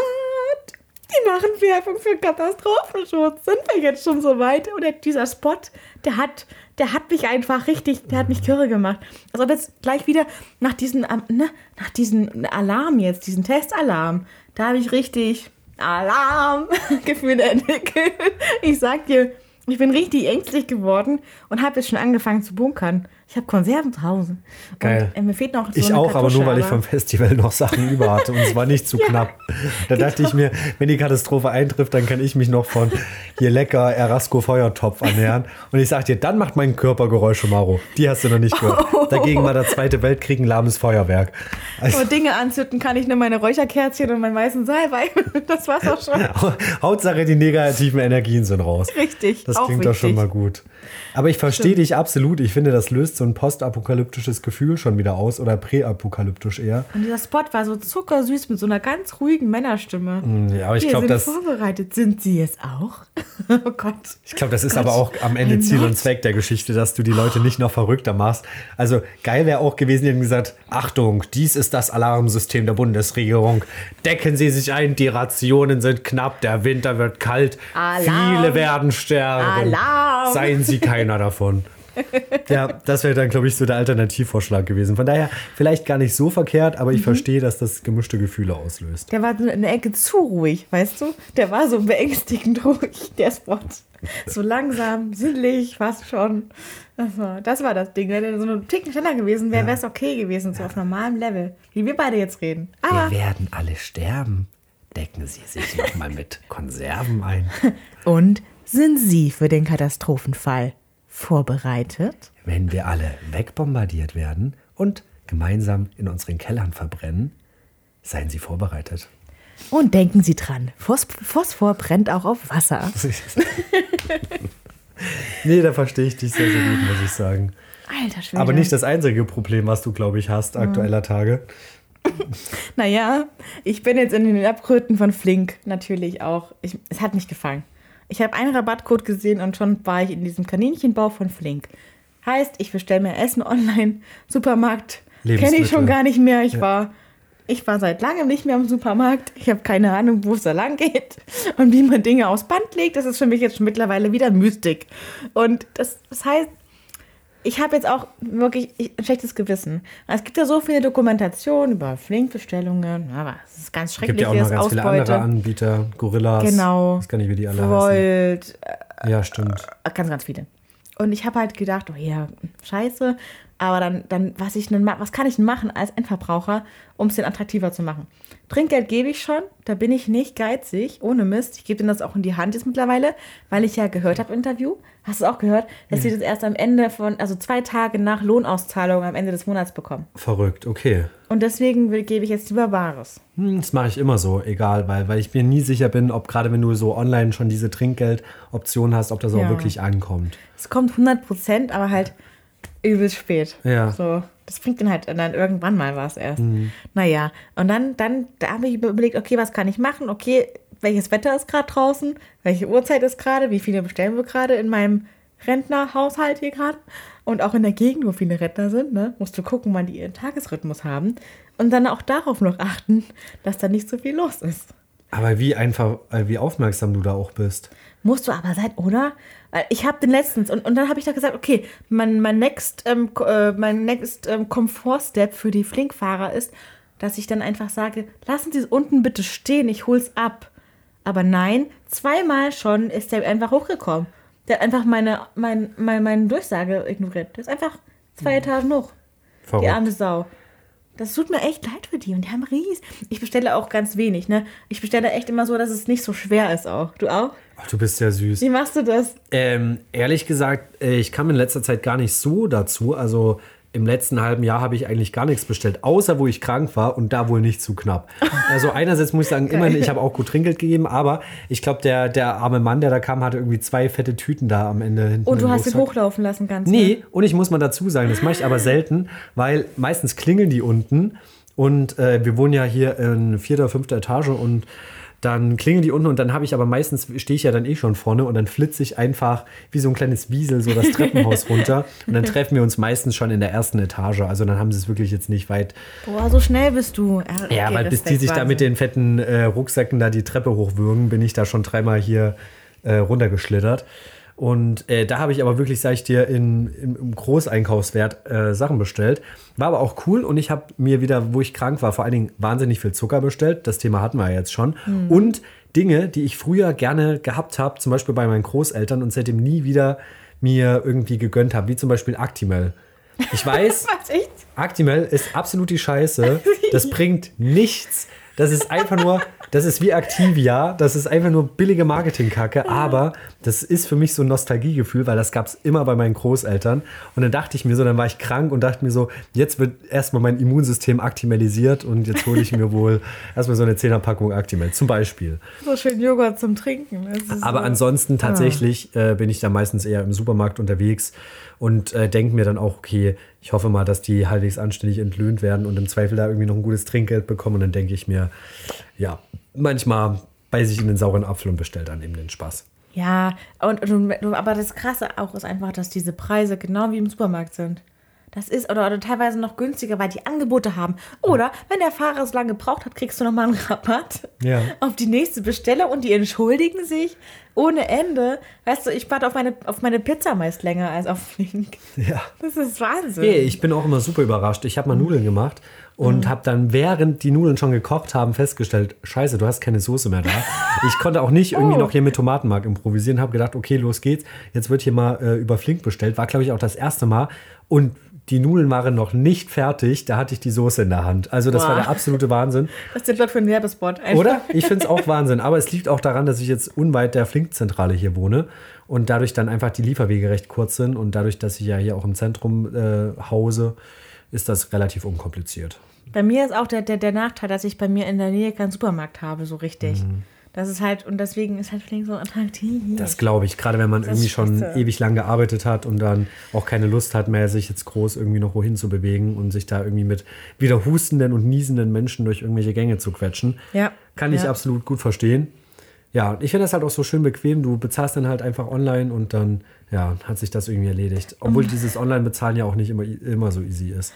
Die machen Werbung für Katastrophenschutz. Sind wir jetzt schon so weit? Oder dieser Spot, der hat, der hat mich einfach richtig, der hat mich kirre gemacht. Also jetzt gleich wieder nach diesem, ähm, ne, nach diesem Alarm jetzt, diesen Testalarm, da habe ich richtig Alarmgefühle entwickelt. Ich sag dir, ich bin richtig ängstlich geworden und habe jetzt schon angefangen zu bunkern. Ich habe Konserven zu Hause. Geil. Und äh, mir fehlt noch so Ich auch, aber nur weil ich aber- vom Festival noch Sachen über hatte und es war nicht zu Ja, knapp. Da dachte ich mir, wenn die Katastrophe eintrifft, dann kann ich mich noch von hier lecker Erasco Feuertopf ernähren. Und ich sag dir, dann macht mein Körper Geräusche, Maro. Die hast du noch nicht gehört. Dagegen war der Zweite Weltkrieg ein lahmes Feuerwerk. Also, Aber Dinge anzünden kann ich nur meine Räucherkerzchen und meinen weißen Salbei. Das war's auch schon. Hauptsache, die negativen Energien sind raus. Richtig. Das klingt doch schon mal gut. Aber ich verstehe dich absolut. Ich finde, das löst so ein postapokalyptisches Gefühl schon wieder aus oder präapokalyptisch eher. Und dieser Spot war so zuckersüß mit so einer ganz ruhigen Männerstimme. Ja, aber ich glaube, das, vorbereitet. Sind Sie es auch? oh Gott. ich glaub, das ist Gott, aber auch am Ende Ziel und. Zweck der Geschichte, dass du die Leute nicht noch verrückter machst. Also geil wäre auch gewesen, die hätten gesagt, Achtung, dies ist das Alarmsystem der Bundesregierung. Decken Sie sich ein, die Rationen sind knapp, der Winter wird kalt, Alarm. viele werden sterben. Alarm. Seien Sie keiner davon. Ja, das wäre dann, glaube ich, so der Alternativvorschlag gewesen. Von daher vielleicht gar nicht so verkehrt, aber Mhm. ich verstehe, dass das gemischte Gefühle auslöst. Der war in der Ecke zu ruhig, weißt du? Der war so beängstigend ruhig, der Spot. So langsam, sinnlich, fast schon. Das war das, Ding. Wenn er so einen Ticken schneller gewesen wäre, wäre es okay gewesen, so auf normalem Level. Wie wir beide jetzt reden. Aber, werden alle sterben. Decken Sie sich noch mal mit Konserven ein. und sind Sie für den Katastrophenfall vorbereitet? Wenn wir alle wegbombardiert werden und gemeinsam in unseren Kellern verbrennen, seien Sie vorbereitet. Und denken Sie dran, Phos Phosphor brennt auch auf Wasser. nee, da verstehe ich dich sehr, sehr gut, muss ich sagen. Alter Schwede. Aber nicht das einzige Problem, was du, glaube ich, hast, aktueller Tage. Naja, ich bin jetzt in den Abgründen von Flink natürlich auch. Ich, es hat mich gefangen. Ich habe einen Rabattcode gesehen und schon war ich in diesem Kaninchenbau von Flink. Heißt, ich bestelle mir Essen online, Supermarkt. Kenne ich schon gar nicht mehr. Ich war. Ich war seit langem nicht mehr im Supermarkt. Ich habe keine Ahnung, wo es da lang geht und wie man Dinge aufs Band legt. Das ist für mich jetzt schon mittlerweile wieder Mystik. Und das, das heißt, ich habe jetzt auch wirklich ich- ein schlechtes Gewissen. Es gibt ja so viele Dokumentationen über Flinkbestellungen. Ja, was ist ganz Es gibt ja auch noch ganz viele andere Ausbeute. Anbieter, Gorillas. Genau. Ich weiß gar nicht, wie die alle heißen. Volt, Ja, stimmt. äh, ganz, ganz viele. Und ich habe halt gedacht, oh ja, scheiße. Aber dann, dann was, ich denn, was kann ich denn machen als Endverbraucher, um es den attraktiver zu machen? Trinkgeld gebe ich schon, da bin ich nicht geizig, ohne Mist. Ich gebe denen das auch in die Hand jetzt mittlerweile, weil ich ja gehört habe im Interview. Hast du es auch gehört, dass sie das erst am Ende von, also zwei Tage nach Lohnauszahlung am Ende des Monats bekommen. Verrückt, okay. Und deswegen gebe ich jetzt lieber Bares. Hm, Das mache ich immer so, egal, weil, weil ich mir nie sicher bin, ob gerade wenn du so online schon diese Trinkgeldoption hast, ob das auch Ja. wirklich ankommt. Es kommt 100 Prozent, aber halt übelst spät. Ja. So, das bringt dann halt dann irgendwann mal was erst. Mhm. Naja, und dann, dann da habe ich überlegt, okay, was kann ich machen? Okay, welches Wetter ist gerade draußen? Welche Uhrzeit ist gerade? Wie viele bestellen wir gerade in meinem Rentnerhaushalt hier gerade? Und auch in der Gegend, wo viele Rentner sind, ne? musst du gucken, wann die ihren Tagesrhythmus haben. Und dann auch darauf noch achten, dass da nicht so viel los ist. Aber wie einfach, äh, wie aufmerksam du da auch bist. Musst du aber sein, oder? Ich habe den letztens und, und dann habe ich da gesagt, okay, mein, mein next, ähm, äh, mein next ähm, Komfort-Step für die Flinkfahrer ist, dass ich dann einfach sage, lassen Sie es unten bitte stehen, ich hol's ab. Aber nein, zweimal schon ist der einfach hochgekommen. Der hat einfach meine, mein, mein, meine Durchsage ignoriert. Der ist einfach zwei Etagen hoch. Die Verrückt. arme Sau. Das tut mir echt leid für die und die haben ries. Ich bestelle auch ganz wenig, ne? Ich bestelle echt immer so, dass es nicht so schwer ist auch. Du auch? Ach, du bist sehr süß. Wie machst du das? Ähm, ehrlich gesagt, äh, ich kam in letzter Zeit gar nicht so dazu. Also im letzten halben Jahr habe ich eigentlich gar nichts bestellt, außer wo ich krank war und da wohl nicht zu knapp. Also einerseits muss ich sagen, immerhin, ich habe auch gut Trinkgeld gegeben, aber ich glaube, der, der arme Mann, der da kam, hatte irgendwie zwei fette Tüten da am Ende hinten. Und Oh, du hast ihn Rucksack. hochlaufen lassen ganz. Nee, und ich muss mal dazu sagen, das mache ich aber selten, weil meistens klingeln die unten und äh, wir wohnen ja hier in vierter, fünfter Etage und dann klingeln die unten und dann habe ich aber meistens, stehe ich ja dann eh schon vorne und dann flitze ich einfach wie so ein kleines Wiesel so das Treppenhaus runter und dann treffen wir uns meistens schon in der ersten Etage. Also dann haben sie es wirklich jetzt nicht weit. Boah, so schnell bist du. Ja, Okay, weil bis die sich da mit Wahnsinn. den fetten äh, Rucksäcken da die Treppe hochwürgen, bin ich da schon dreimal hier äh, runtergeschlittert. Und äh, da habe ich aber wirklich, sag ich dir, in, im, im Großeinkaufswert äh, Sachen bestellt. War aber auch cool und ich habe mir wieder, wo ich krank war, vor allen Dingen wahnsinnig viel Zucker bestellt. Das Thema hatten wir ja jetzt schon. Und Dinge, die ich früher gerne gehabt habe, zum Beispiel bei meinen Großeltern und seitdem nie wieder mir irgendwie gegönnt habe, wie zum Beispiel Actimel. Ich weiß? Actimel ist absolut die Scheiße. Das bringt nichts. Das ist einfach nur, das ist wie Activia. Das ist einfach nur billige Marketingkacke. Aber das ist für mich so ein Nostalgiegefühl, weil das gab es immer bei meinen Großeltern. Und dann dachte ich mir so, dann war ich krank und dachte mir so, jetzt wird erstmal mein Immunsystem aktimelisiert und jetzt hole ich mir wohl erstmal so eine 10er Packung Actimel zum Beispiel. So schön Joghurt zum Trinken. Aber so. ansonsten tatsächlich äh, bin ich da meistens eher im Supermarkt unterwegs und äh, denke mir dann auch, okay, ich hoffe mal, dass die halbwegs anständig entlöhnt werden und im Zweifel da irgendwie noch ein gutes Trinkgeld bekommen. Und dann denke ich mir, ja, manchmal beiße ich in den sauren Apfel und bestelle dann eben den Spaß. Ja, und, und, aber das Krasse auch ist einfach, dass diese Preise genau wie im Supermarkt sind. Das ist, oder, oder teilweise noch günstiger, weil die Angebote haben. Oder wenn der Fahrer so lange gebraucht hat, kriegst du nochmal einen Rabatt Ja. auf die nächste Bestellung und die entschuldigen sich ohne Ende. Weißt du, ich warte auf meine, auf meine Pizza meist länger als auf Flink. Ja. Das ist Wahnsinn. Hey, ich bin auch immer super überrascht. Ich habe mal Nudeln gemacht und habe dann, während die Nudeln schon gekocht haben, festgestellt, scheiße, du hast keine Soße mehr da. Ich konnte auch nicht irgendwie Oh. noch hier mit Tomatenmark improvisieren, habe gedacht, okay, los geht's. Jetzt wird hier mal äh, über Flink bestellt. War, glaube ich, auch das erste Mal. Und die Nudeln waren noch nicht fertig. Da hatte ich die Soße in der Hand. Also das war Boah. der absolute Wahnsinn. Das ist der Plot für einen Werbespot. Einfach. Oder? Ich finde es auch Wahnsinn. Aber es liegt auch daran, dass ich jetzt unweit der Flink-Zentrale hier wohne und dadurch dann einfach die Lieferwege recht kurz sind. Und dadurch, dass ich ja hier auch im Zentrum äh, hause, ist das relativ unkompliziert. Bei mir ist auch der, der, der Nachteil, dass ich bei mir in der Nähe keinen Supermarkt habe, so richtig. Das ist halt, und deswegen ist halt Flink so attraktiv. Das glaube ich, gerade wenn man Das irgendwie schon scheiße. ewig lang gearbeitet hat und dann auch keine Lust hat mehr, sich jetzt groß irgendwie noch wohin zu bewegen und sich da irgendwie mit wieder hustenden und niesenden Menschen durch irgendwelche Gänge zu quetschen. Ja. Kann ich Ja. absolut gut verstehen. Ja, und ich finde das halt auch so schön bequem. Du bezahlst dann halt einfach online und dann, ja, hat sich das irgendwie erledigt. Obwohl dieses Online-Bezahlen ja auch nicht immer, immer so easy ist.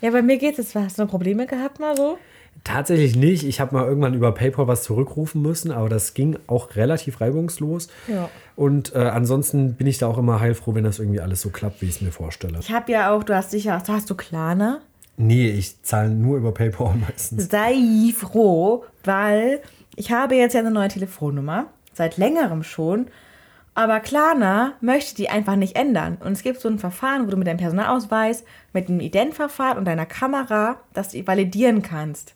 Ja, bei mir geht es. Hast du noch Probleme gehabt mal so? Tatsächlich nicht. Ich habe mal irgendwann über PayPal was zurückrufen müssen, aber das ging auch relativ reibungslos. Ja. Und äh, ansonsten bin ich da auch immer heilfroh, wenn das irgendwie alles so klappt, wie ich es mir vorstelle. Ich habe ja auch, du hast sicher, hast du Klarna? Nee, ich zahle nur über PayPal meistens. Sei froh, weil ich habe jetzt ja eine neue Telefonnummer, seit längerem schon. Aber Klarna möchte die einfach nicht ändern. Und es gibt so ein Verfahren, wo du mit deinem Personalausweis, mit dem Identverfahren und deiner Kamera das validieren kannst.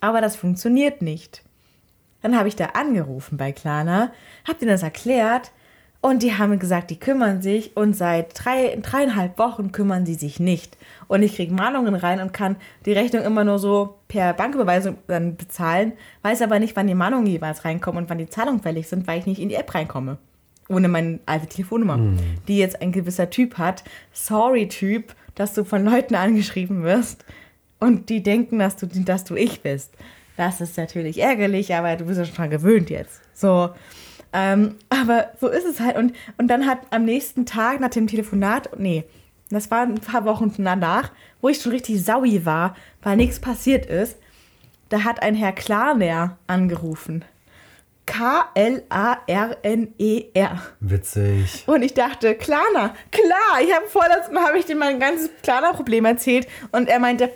Aber das funktioniert nicht. Dann habe ich da angerufen bei Klarna, habe denen das erklärt und die haben gesagt, die kümmern sich und seit drei, dreieinhalb Wochen kümmern sie sich nicht. Und ich kriege Mahnungen rein und kann die Rechnung immer nur so per Banküberweisung dann bezahlen, weiß aber nicht, wann die Mahnungen jeweils reinkommen und wann die Zahlungen fällig sind, weil ich nicht in die App reinkomme. Ohne meine alte Telefonnummer, die jetzt ein gewisser Typ hat. Sorry, Typ, dass du von Leuten angeschrieben wirst und die denken, dass du, dass du ich bist. Das ist natürlich ärgerlich, aber du bist ja schon dran gewöhnt jetzt. So. Ähm, aber so ist es halt. Und, und dann hat am nächsten Tag nach dem Telefonat, nee, das war ein paar Wochen danach, wo ich schon richtig saui war, weil nichts passiert ist, da hat ein Herr Klarner angerufen. K-L-A-R-N-E-R. Witzig. Und ich dachte, Klarna, klar. Ich habe vorletzten Mal habe ich dem mein ganzes Klarna-Problem erzählt und er meinte,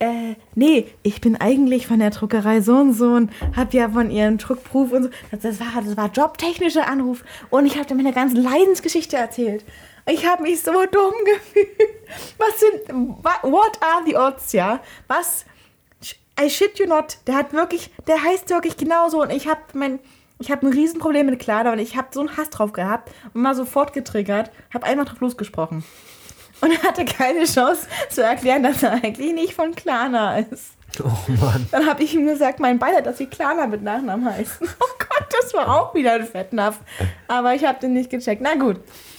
äh, nee, ich bin eigentlich von der Druckerei so und so und habe ja von ihrem Druckproof und so. Das, war, das war jobtechnischer Anruf und ich habe dir meine ganze Leidensgeschichte erzählt. Ich habe mich so dumm gefühlt. Was sind, what are the odds, ja? Was, I shit you not, der hat wirklich, der heißt wirklich genauso und ich habe mein, Ich habe ein Riesenproblem mit Klarna und ich habe so einen Hass drauf gehabt und mal sofort getriggert, habe einmal drauf losgesprochen. Und er hatte keine Chance zu erklären, dass er eigentlich nicht von Klarna ist. Oh Mann. Dann habe ich ihm gesagt, mein Beileid, dass sie Klarna mit Nachnamen heißen. Oh Gott, das war auch wieder ein Fettnapf. Aber ich habe den nicht gecheckt. Na gut.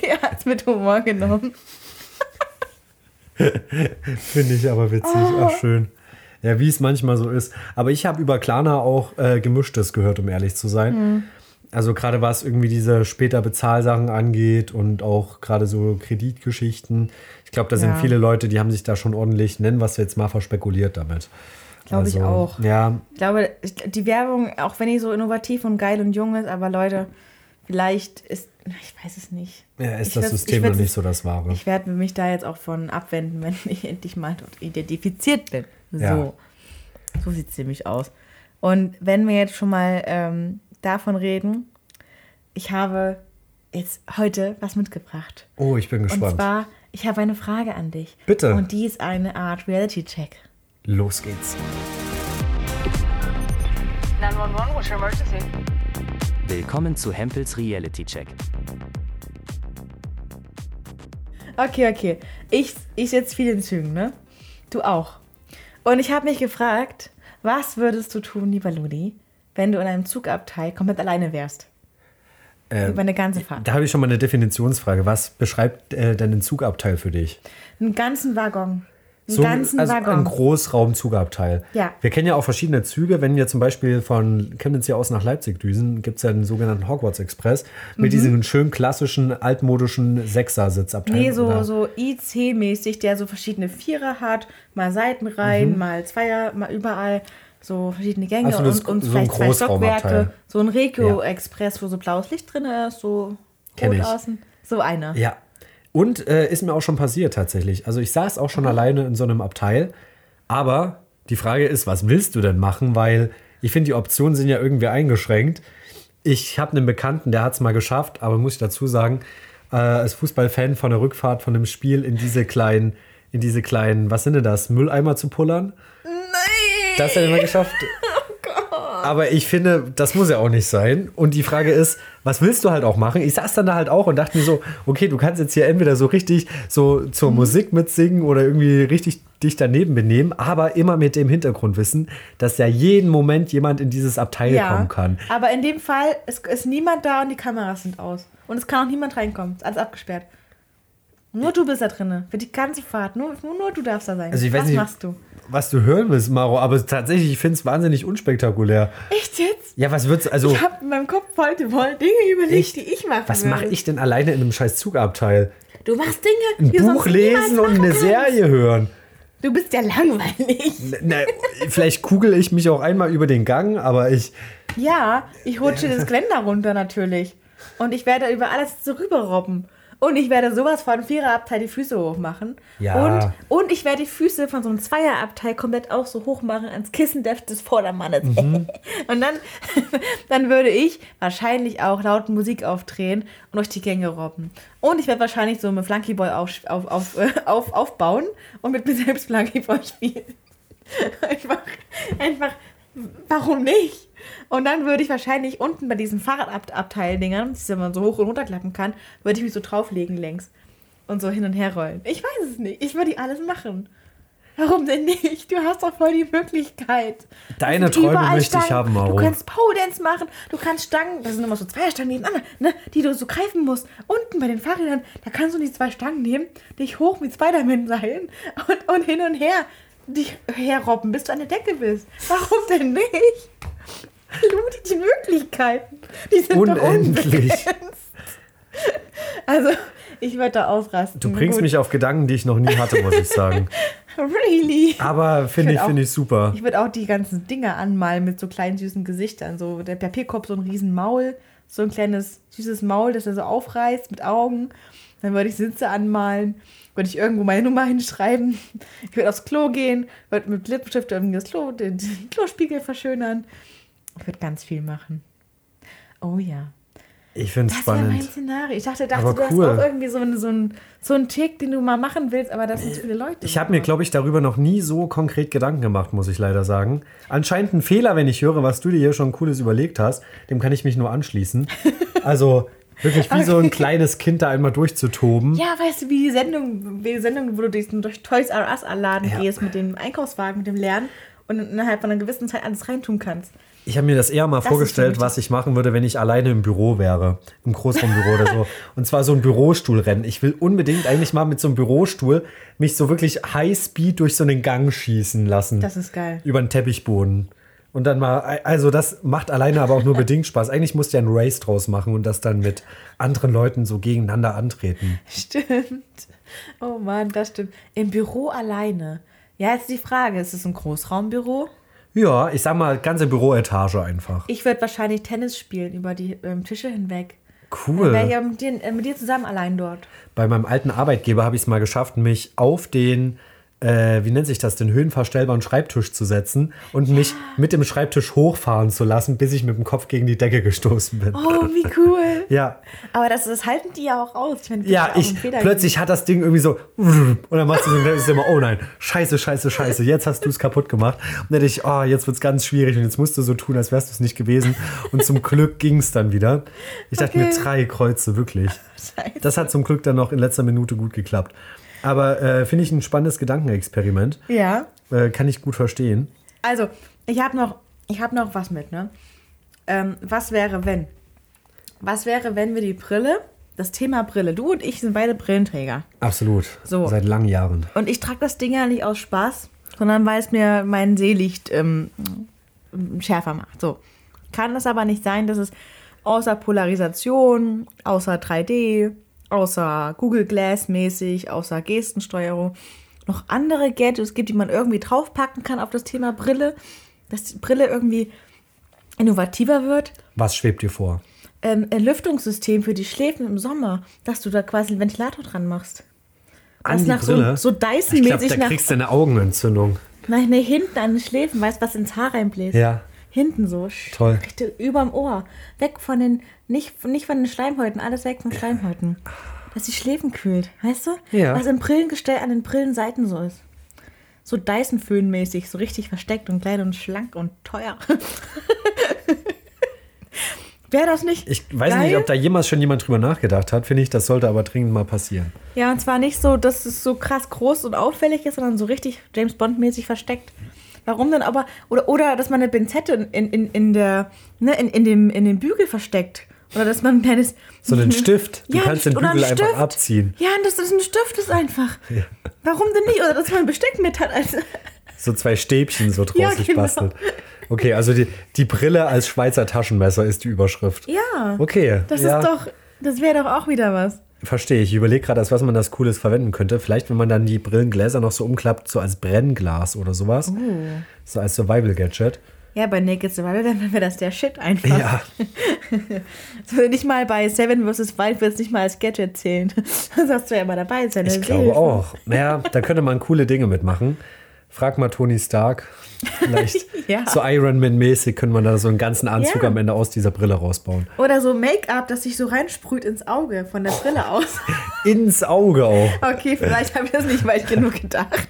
ich, er hat es mit Humor genommen. Finde ich aber witzig. Ach, schön. Ja, wie es manchmal so ist. Aber ich habe über Klarna auch äh, Gemischtes gehört, um ehrlich zu sein. Also gerade was irgendwie diese später Bezahlsachen angeht und auch gerade so Kreditgeschichten. Ich glaube, da sind Ja. viele Leute, die haben sich da schon ordentlich, nennen wir es jetzt mal, verspekuliert damit. Glaube ich auch. Ja, Ich glaube, die Werbung, auch wenn die so innovativ und geil und jung ist, aber Leute, vielleicht ist, ich weiß es nicht. ja ist Ich das System noch nicht so das Wahre. Ich werde mich da jetzt auch von abwenden, wenn ich endlich mal dort identifiziert bin. So. Ja. So sieht es nämlich aus. Und wenn wir jetzt schon mal ähm, davon reden, ich habe jetzt heute was mitgebracht. Oh, ich bin Und gespannt. zwar, ich habe eine Frage an dich. Bitte. Und die ist eine Art Reality-Check. Los geht's. 911, what's your emergency? Willkommen zu Hempels Reality Check. Okay, okay. Ich, ich sitze viel in Zügen, ne? Du auch. Und ich habe mich gefragt, was würdest du tun, lieber Ludi, wenn du in einem Zugabteil komplett alleine wärst? Ähm, Über eine ganze Fahrt. Da habe ich schon mal eine Definitionsfrage. Was beschreibt äh, denn ein Zugabteil für dich? Einen ganzen Waggon. Einen So, ganzen also Waggon. ein Großraumzugabteil. Ja. Wir kennen ja auch verschiedene Züge. Wenn wir zum Beispiel von Chemnitz hier aus nach Leipzig düsen, gibt es ja den sogenannten Hogwarts Express mit diesen schön klassischen, altmodischen Sechser-Sitzabteilen. Mhm. Nee, so, oder- so IC-mäßig, der so verschiedene Vierer hat, mal Mhm. Seitenreihen, mal Zweier, mal überall so verschiedene Gänge Also das- und, und so vielleicht zwei. Stockwerke. So ein Ja. Regio-Express, wo so blaues Licht drin ist, so Kenn rot ich. außen. So einer. Ja. Und äh, ist mir auch schon passiert tatsächlich. Also ich saß auch Mhm. schon alleine in so einem Abteil. Aber die Frage ist, was willst du denn machen? Weil ich finde, die Optionen sind ja irgendwie eingeschränkt. Ich habe einen Bekannten, der hat es mal geschafft, aber muss ich dazu sagen, äh, als Fußballfan von der Rückfahrt von einem Spiel in diese kleinen, in diese kleinen, was sind denn das, Mülleimer zu pullern? Nein! Das er immer geschafft. Aber ich finde, das muss ja auch nicht sein. Und die Frage ist, was willst du halt auch machen? Ich saß dann da halt auch und dachte mir so, okay, du kannst jetzt hier entweder so richtig so zur Musik mitsingen oder irgendwie richtig dich daneben benehmen, aber immer mit dem Hintergrundwissen, dass ja jeden Moment jemand in dieses Abteil kommen kann. aber in dem Fall ist, ist niemand da und die Kameras sind aus. Und es kann auch niemand reinkommen. Ist alles abgesperrt. Nur du bist da drinne. Für die ganze Fahrt. Nur, nur, nur du darfst da sein. Also ich weiß Was nicht, machst du? Was du hören willst, Maro, aber tatsächlich, ich finde es wahnsinnig unspektakulär. Echt jetzt? Ja, was wird's, also, Ich habe in meinem Kopf heute voll Dinge überlegt, Echt? die ich machen was mache ich denn alleine in einem scheiß Zugabteil? Du machst Dinge, Ein die du Buch lesen und eine kannst. Serie hören. Du bist ja langweilig. Na, vielleicht kugel ich mich auch einmal über den Gang, aber ich. Ja, ich rutsche das Geländer runter natürlich. Und ich werde über alles so rüberrobben. Und ich werde sowas von Viererabteil die Füße hochmachen. Ja. Und, und ich werde die Füße von so einem Zweierabteil komplett auch so hoch machen ans Kissen des Vordermannes. Mhm. und dann, dann würde ich wahrscheinlich auch laut Musik aufdrehen und durch die Gänge robben. Und ich werde wahrscheinlich so mit Flunky Boy auf, auf, auf, auf, aufbauen und mit mir selbst Flunky Boy spielen. einfach, einfach, warum nicht? Und dann würde ich wahrscheinlich unten bei diesen Fahrradabteildingern, die man so hoch und runter klappen kann, würde ich mich so drauflegen längs und so hin und her rollen. Ich weiß es nicht. Ich würde die alles machen. Warum denn nicht? Du hast doch voll die Möglichkeit. Deine Träume möchte ich Stangen. haben, Maro. Du kannst Pole-Dance machen, du kannst Stangen, das sind immer so zwei Stangen nebeneinander, ne, die du so greifen musst. Unten bei den Fahrrädern, da kannst du die zwei Stangen nehmen, dich hoch mit Spider-Man-Seilen und, und hin und her dich herrobben, bis du an der Decke bist. Warum denn nicht? Ludi, die Möglichkeiten, die sind Unendlich. Also, ich würde da ausrasten. Du bringst Gut. mich auf Gedanken, die ich noch nie hatte, muss ich sagen. Really? Aber finde Ich auch- ich super. Ich würde auch die ganzen Dinger anmalen mit so kleinen süßen Gesichtern. So der Papierkorb, so ein riesen Maul, so ein kleines süßes Maul, das er so aufreißt mit Augen. Dann würde ich Sitze anmalen, würde ich irgendwo meine Nummer hinschreiben. Ich würde aufs Klo gehen, würde mit Lippenstift irgendwie das Klo, den, den Klospiegel verschönern. Ich würde ganz viel machen. Oh ja. Ich finde es Das wäre mein spannend. Szenario. Ich dachte, dachte Aber du cool. hast auch irgendwie so, einen- so, einen, so einen Tick, den du mal machen willst, aber das sind zu viele Leute. Ich habe mir, glaube ich, darüber noch nie so konkret Gedanken gemacht, muss ich leider sagen. Anscheinend ein Fehler, wenn ich höre, was du dir hier schon Cooles überlegt hast. Dem kann ich mich nur anschließen. Also wirklich wie so ein kleines Kind da einmal durchzutoben. Ja, weißt du, wie die Sendung, wie die Sendung, wo du durch, durch Toys R Us Laden Ja. gehst mit dem Einkaufswagen, mit dem Leeren und innerhalb von einer gewissen Zeit alles reintun kannst. Ich habe mir das eher mal ist vorgestellt, was ich machen würde, wenn ich alleine im Büro wäre. Im Großraumbüro oder so. Und zwar so ein Bürostuhlrennen. Ich will unbedingt eigentlich mal mit so einem Bürostuhl mich so wirklich Highspeed durch so einen Gang schießen lassen. Das ist geil. Über den Teppichboden. Und dann mal, also das macht alleine aber auch nur bedingt Spaß. Eigentlich musst du ja ein Race draus machen und das dann mit anderen Leuten so gegeneinander antreten. Stimmt. Oh Mann, das stimmt. Im Büro alleine. Ja, jetzt die Frage, ist es ein Großraumbüro? Ja, ich sag mal, ganze Büroetage einfach. Ich würde wahrscheinlich Tennis spielen über die ähm, Tische hinweg. Cool. Dann wäre ich ja mit dir, äh, mit dir zusammen allein dort. Bei meinem alten Arbeitgeber habe ich es mal geschafft, mich auf den, äh, wie nennt sich das, den höhenverstellbaren Schreibtisch zu setzen und mich mit dem Schreibtisch hochfahren zu lassen, bis ich mit dem Kopf gegen die Decke gestoßen bin. Oh, wie cool. Ja, Aber das, das halten die ja auch aus. Ich meine, ja, ich plötzlich hat das Ding irgendwie so und dann machst du so, dann ist immer, oh nein, scheiße, scheiße, scheiße, jetzt hast du es kaputt gemacht. Und dann dachte ich, oh, jetzt wird es ganz schwierig und jetzt musst du so tun, als wärst du es nicht gewesen. Und zum Glück ging es dann wieder. Ich dachte mir, Okay. drei Kreuze, wirklich. Scheiße. Das hat zum Glück dann noch in letzter Minute gut geklappt. Aber äh, finde ich ein spannendes Gedankenexperiment. Ja. Äh, kann ich gut verstehen. Also, ich habe noch, ich hab noch was mit, ne? Ähm, was wäre, wenn? Was wäre, wenn wir die Brille, das Thema Brille, du und ich sind beide Brillenträger. Absolut. So. Seit langen Jahren. Und ich trage das Ding ja nicht aus Spaß, sondern weil es mir mein Seelicht ähm, schärfer macht. So. Kann es aber nicht sein, dass es außer Polarisation, außer 3D, außer Google Glass mäßig, außer Gestensteuerung noch andere Gadgets gibt, die man irgendwie draufpacken kann auf das Thema Brille, dass die Brille irgendwie innovativer wird. Was schwebt dir vor? Ähm, ein Lüftungssystem für die Schläfen im Sommer, dass du da quasi einen Ventilator dran machst. An Was die nach so, Brille? so ich glaube, Dyson-mäßig da nach kriegst du eine Augenentzündung. Nein, nee, hinten an den Schläfen, weißt du, was ins Haar reinbläst? Ja. Hinten so. Toll. Richtig überm Ohr. Weg von den, nicht, nicht von den Schleimhäuten, alles weg von Schleimhäuten. Dass die Schläfen kühlt, weißt du? Ja. Was im Brillengestell an den Brillenseiten so ist. So Dyson-Föhn-mäßig, so richtig versteckt und klein und schlank und teuer. Wäre das nicht? Ich weiß geil? nicht, ob da jemals schon jemand drüber nachgedacht hat. Finde ich, das sollte aber dringend mal passieren. Ja, und zwar nicht so, dass es so krass groß und auffällig ist, sondern so richtig James Bond-mäßig versteckt. Warum denn aber? Oder, oder dass man eine Pinzette in, in, in, der, ne, in, in, dem, in dem Bügel versteckt. Oder dass man ein kleines. So einen Stift. Du Ja, kannst den oder ein Bügel einfach abziehen. Ja, und dass das ein Stift ist einfach. Warum denn nicht? Oder dass man ein Besteck mit hat. Also, So zwei Stäbchen so draus Ja, sich genau. bastelt. Okay, also die, die Brille als Schweizer Taschenmesser ist die Überschrift. ja. Okay. Das ja. ist doch. Das wäre doch auch wieder was. Verstehe. Ich überlege gerade, als was man das Cooles verwenden könnte. Vielleicht, wenn man dann die Brillengläser noch so umklappt, so als Brennglas oder sowas. Oh. So als Survival-Gadget. Ja, bei Naked Survival wäre das der Shit einfach. Ja. So, nicht mal bei Seven vs. Wild wird es nicht mal als Gadget zählen. Das hast du ja immer dabei. Seine Ich glaube Hilfe. auch. Naja, da könnte man coole Dinge mitmachen. Frag mal Tony Stark. Vielleicht Ja. so Iron Man-mäßig könnte man da so einen ganzen Anzug Ja. am Ende aus dieser Brille rausbauen. Oder so Make-up, das sich so reinsprüht ins Auge von der Brille aus. Ins Auge auch. Okay, vielleicht habe ich das nicht weit genug gedacht.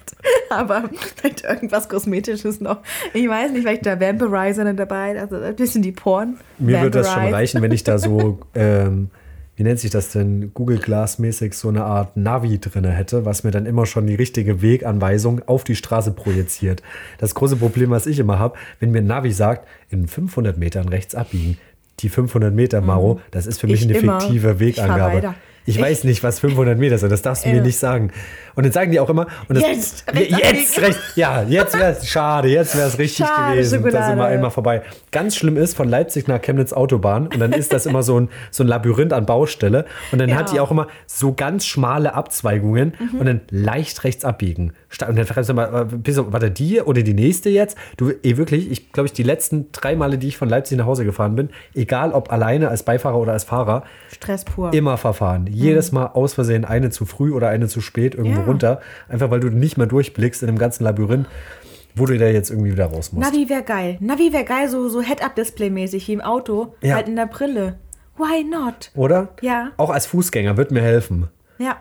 Aber vielleicht irgendwas Kosmetisches noch. Ich weiß nicht, vielleicht der Vampirizer dabei. Also ein bisschen die Porn. Mir würde das schon Vampirize. reichen, wenn ich da so, ähm, wie nennt sich das denn, Google Glass-mäßig so eine Art Navi drin hätte, was mir dann immer schon die richtige Weganweisung auf die Straße projiziert. Das große Problem, was ich immer habe, wenn mir ein Navi sagt, in 500 Metern rechts abbiegen, die 500 Meter, Maro, das ist für mich Mhm. Ich eine immer. fiktive Wegangabe. Ich weiß nicht, was 500 Meter sind, das darfst du mir Ja. nicht sagen. Und dann sagen die auch immer, und das, Jetzt, rechts jetzt, rechts, ja, jetzt wäre es schade, jetzt wäre es richtig Schade, gewesen. Da sind wir einmal vorbei. Ganz schlimm ist von Leipzig nach Chemnitz Autobahn und dann ist das immer so ein, so ein Labyrinth an Baustelle und dann Ja. hat die auch immer so ganz schmale Abzweigungen und dann leicht rechts abbiegen. Und dann fragst du mal, äh, war da die oder die nächste jetzt? Du, eh wirklich, ich glaube, ich die letzten drei Male, die ich von Leipzig nach Hause gefahren bin, egal ob alleine als Beifahrer oder als Fahrer, Stress pur. immer verfahren. Jedes Mal aus Versehen eine zu früh oder eine zu spät irgendwo Ja. runter. Einfach weil du nicht mehr durchblickst in dem ganzen Labyrinth, wo du da jetzt irgendwie wieder raus musst. Navi wäre geil. Navi wäre geil, so, so Head-Up-Display-mäßig wie im Auto, Ja. halt in der Brille. Why not? Oder? Ja. Auch als Fußgänger wird mir helfen. Ja.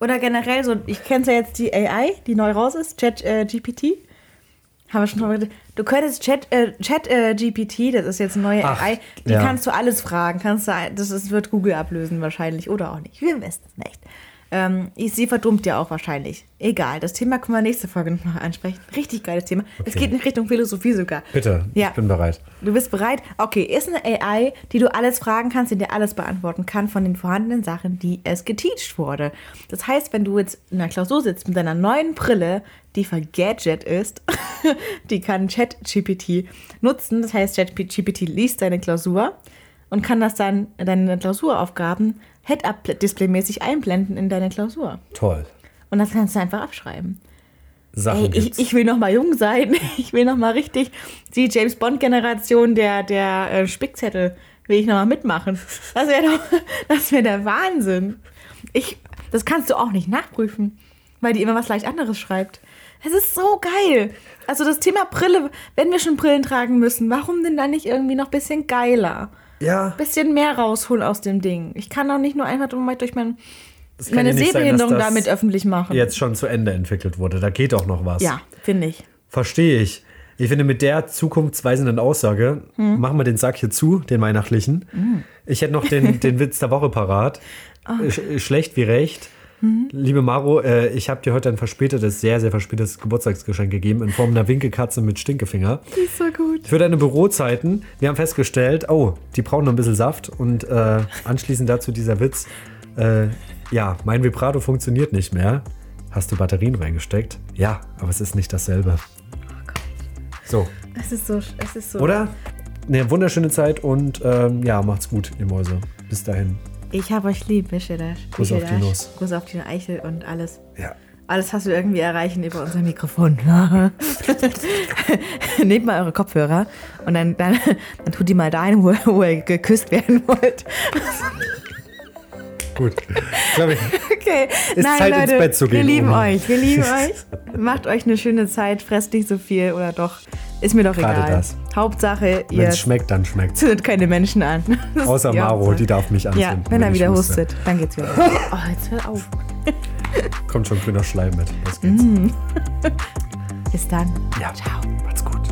Oder generell so, ich kenne ja jetzt die AI, die neu raus ist, Chat äh, GPT. Haben wir schon drüber geredet. Du könntest Chat, äh, Chat äh, GPT, das ist jetzt eine neue Ach, AI, die ja. kannst du alles fragen. Kannst du, das ist, wird Google ablösen wahrscheinlich oder auch nicht. Wir wissen es nicht. Ähm, ich- sie verdummt ja auch wahrscheinlich. Egal, das Thema können wir nächste Folge noch ansprechen. Richtig geiles Thema. Es Okay. geht in Richtung Philosophie sogar. Bitte, Ja. ich bin bereit. Du bist bereit? Okay, ist eine AI, die du alles fragen kannst, die dir alles beantworten kann von den vorhandenen Sachen, die es geteacht wurde. Das heißt, wenn du jetzt in der Klausur sitzt mit deiner neuen Brille, die vergadget ist, die kann ChatGPT nutzen. Das heißt, ChatGPT liest deine Klausur und kann das dann deine Klausuraufgaben Head-Up-Display-mäßig einblenden in deine Klausur. Toll. Und das kannst du einfach abschreiben. Sachen Ey, ich, ich will noch mal jung sein. Ich will noch mal richtig die James Bond Generation der der äh, Spickzettel will ich noch mal mitmachen. Das wäre doch das wäre der Wahnsinn. Ich das kannst du auch nicht nachprüfen, weil die immer was leicht anderes schreibt. Es ist so geil. Also das Thema Brille, wenn wir schon Brillen tragen müssen, warum denn dann nicht irgendwie noch ein bisschen geiler? Ja, Bisschen mehr rausholen aus dem Ding. Ich kann doch nicht nur einfach durch mein, meine ja sein, Sehbehinderung das damit öffentlich machen. jetzt schon zu Ende entwickelt wurde. Da geht doch noch was. Ja, finde ich. Verstehe ich. Ich finde, mit der zukunftsweisenden Aussage Hm. machen wir den Sack hier zu, den weihnachtlichen. Ich hätte noch den, den Witz der Woche parat. Sch schlecht wie recht. Hm. Liebe Maro, äh, ich habe dir heute ein verspätetes, sehr, sehr verspätetes Geburtstagsgeschenk gegeben in Form einer Winkelkatze mit Stinkefinger. Die ist so gut. Für deine Bürozeiten. Wir haben festgestellt, oh, die brauchen noch ein bisschen Saft. Und äh, anschließend dazu dieser Witz. Äh, ja, mein Vibrato funktioniert nicht mehr. Hast du Batterien reingesteckt? Ja, aber es ist nicht dasselbe. So, Es ist so, es ist so. oder? Eine wunderschöne Zeit und ähm, ja, macht's gut, ihr Mäuse. Bis dahin. Ich hab euch lieb, Mischelasch. Kuss auf die Nuss. Kuss auf die Eichel und alles. Ja. Alles hast du irgendwie erreichen über unser Mikrofon. Nehmt mal eure Kopfhörer und dann, dann, dann tut die mal dahin, wo, wo ihr geküsst werden wollt. Gut. Glaub ich. Okay. Ist Nein, Zeit, ins Leute, Bett zu wir gehen, lieben Uni. euch. Wir lieben euch. Macht euch eine schöne Zeit. Fresst nicht so viel oder doch. Ist mir doch Gerade egal. das. Hauptsache, ihr Wenn es schmeckt, dann schmeckt's. zündet keine Menschen an. Außer Maro, die darf mich anzünden. Ja, wenn er ich wieder huste. hustet, dann geht's wieder. Oh, jetzt hör auf. Kommt schon grüner Schleim mit. Los geht's. Bis dann. Ja. Ciao. Macht's gut.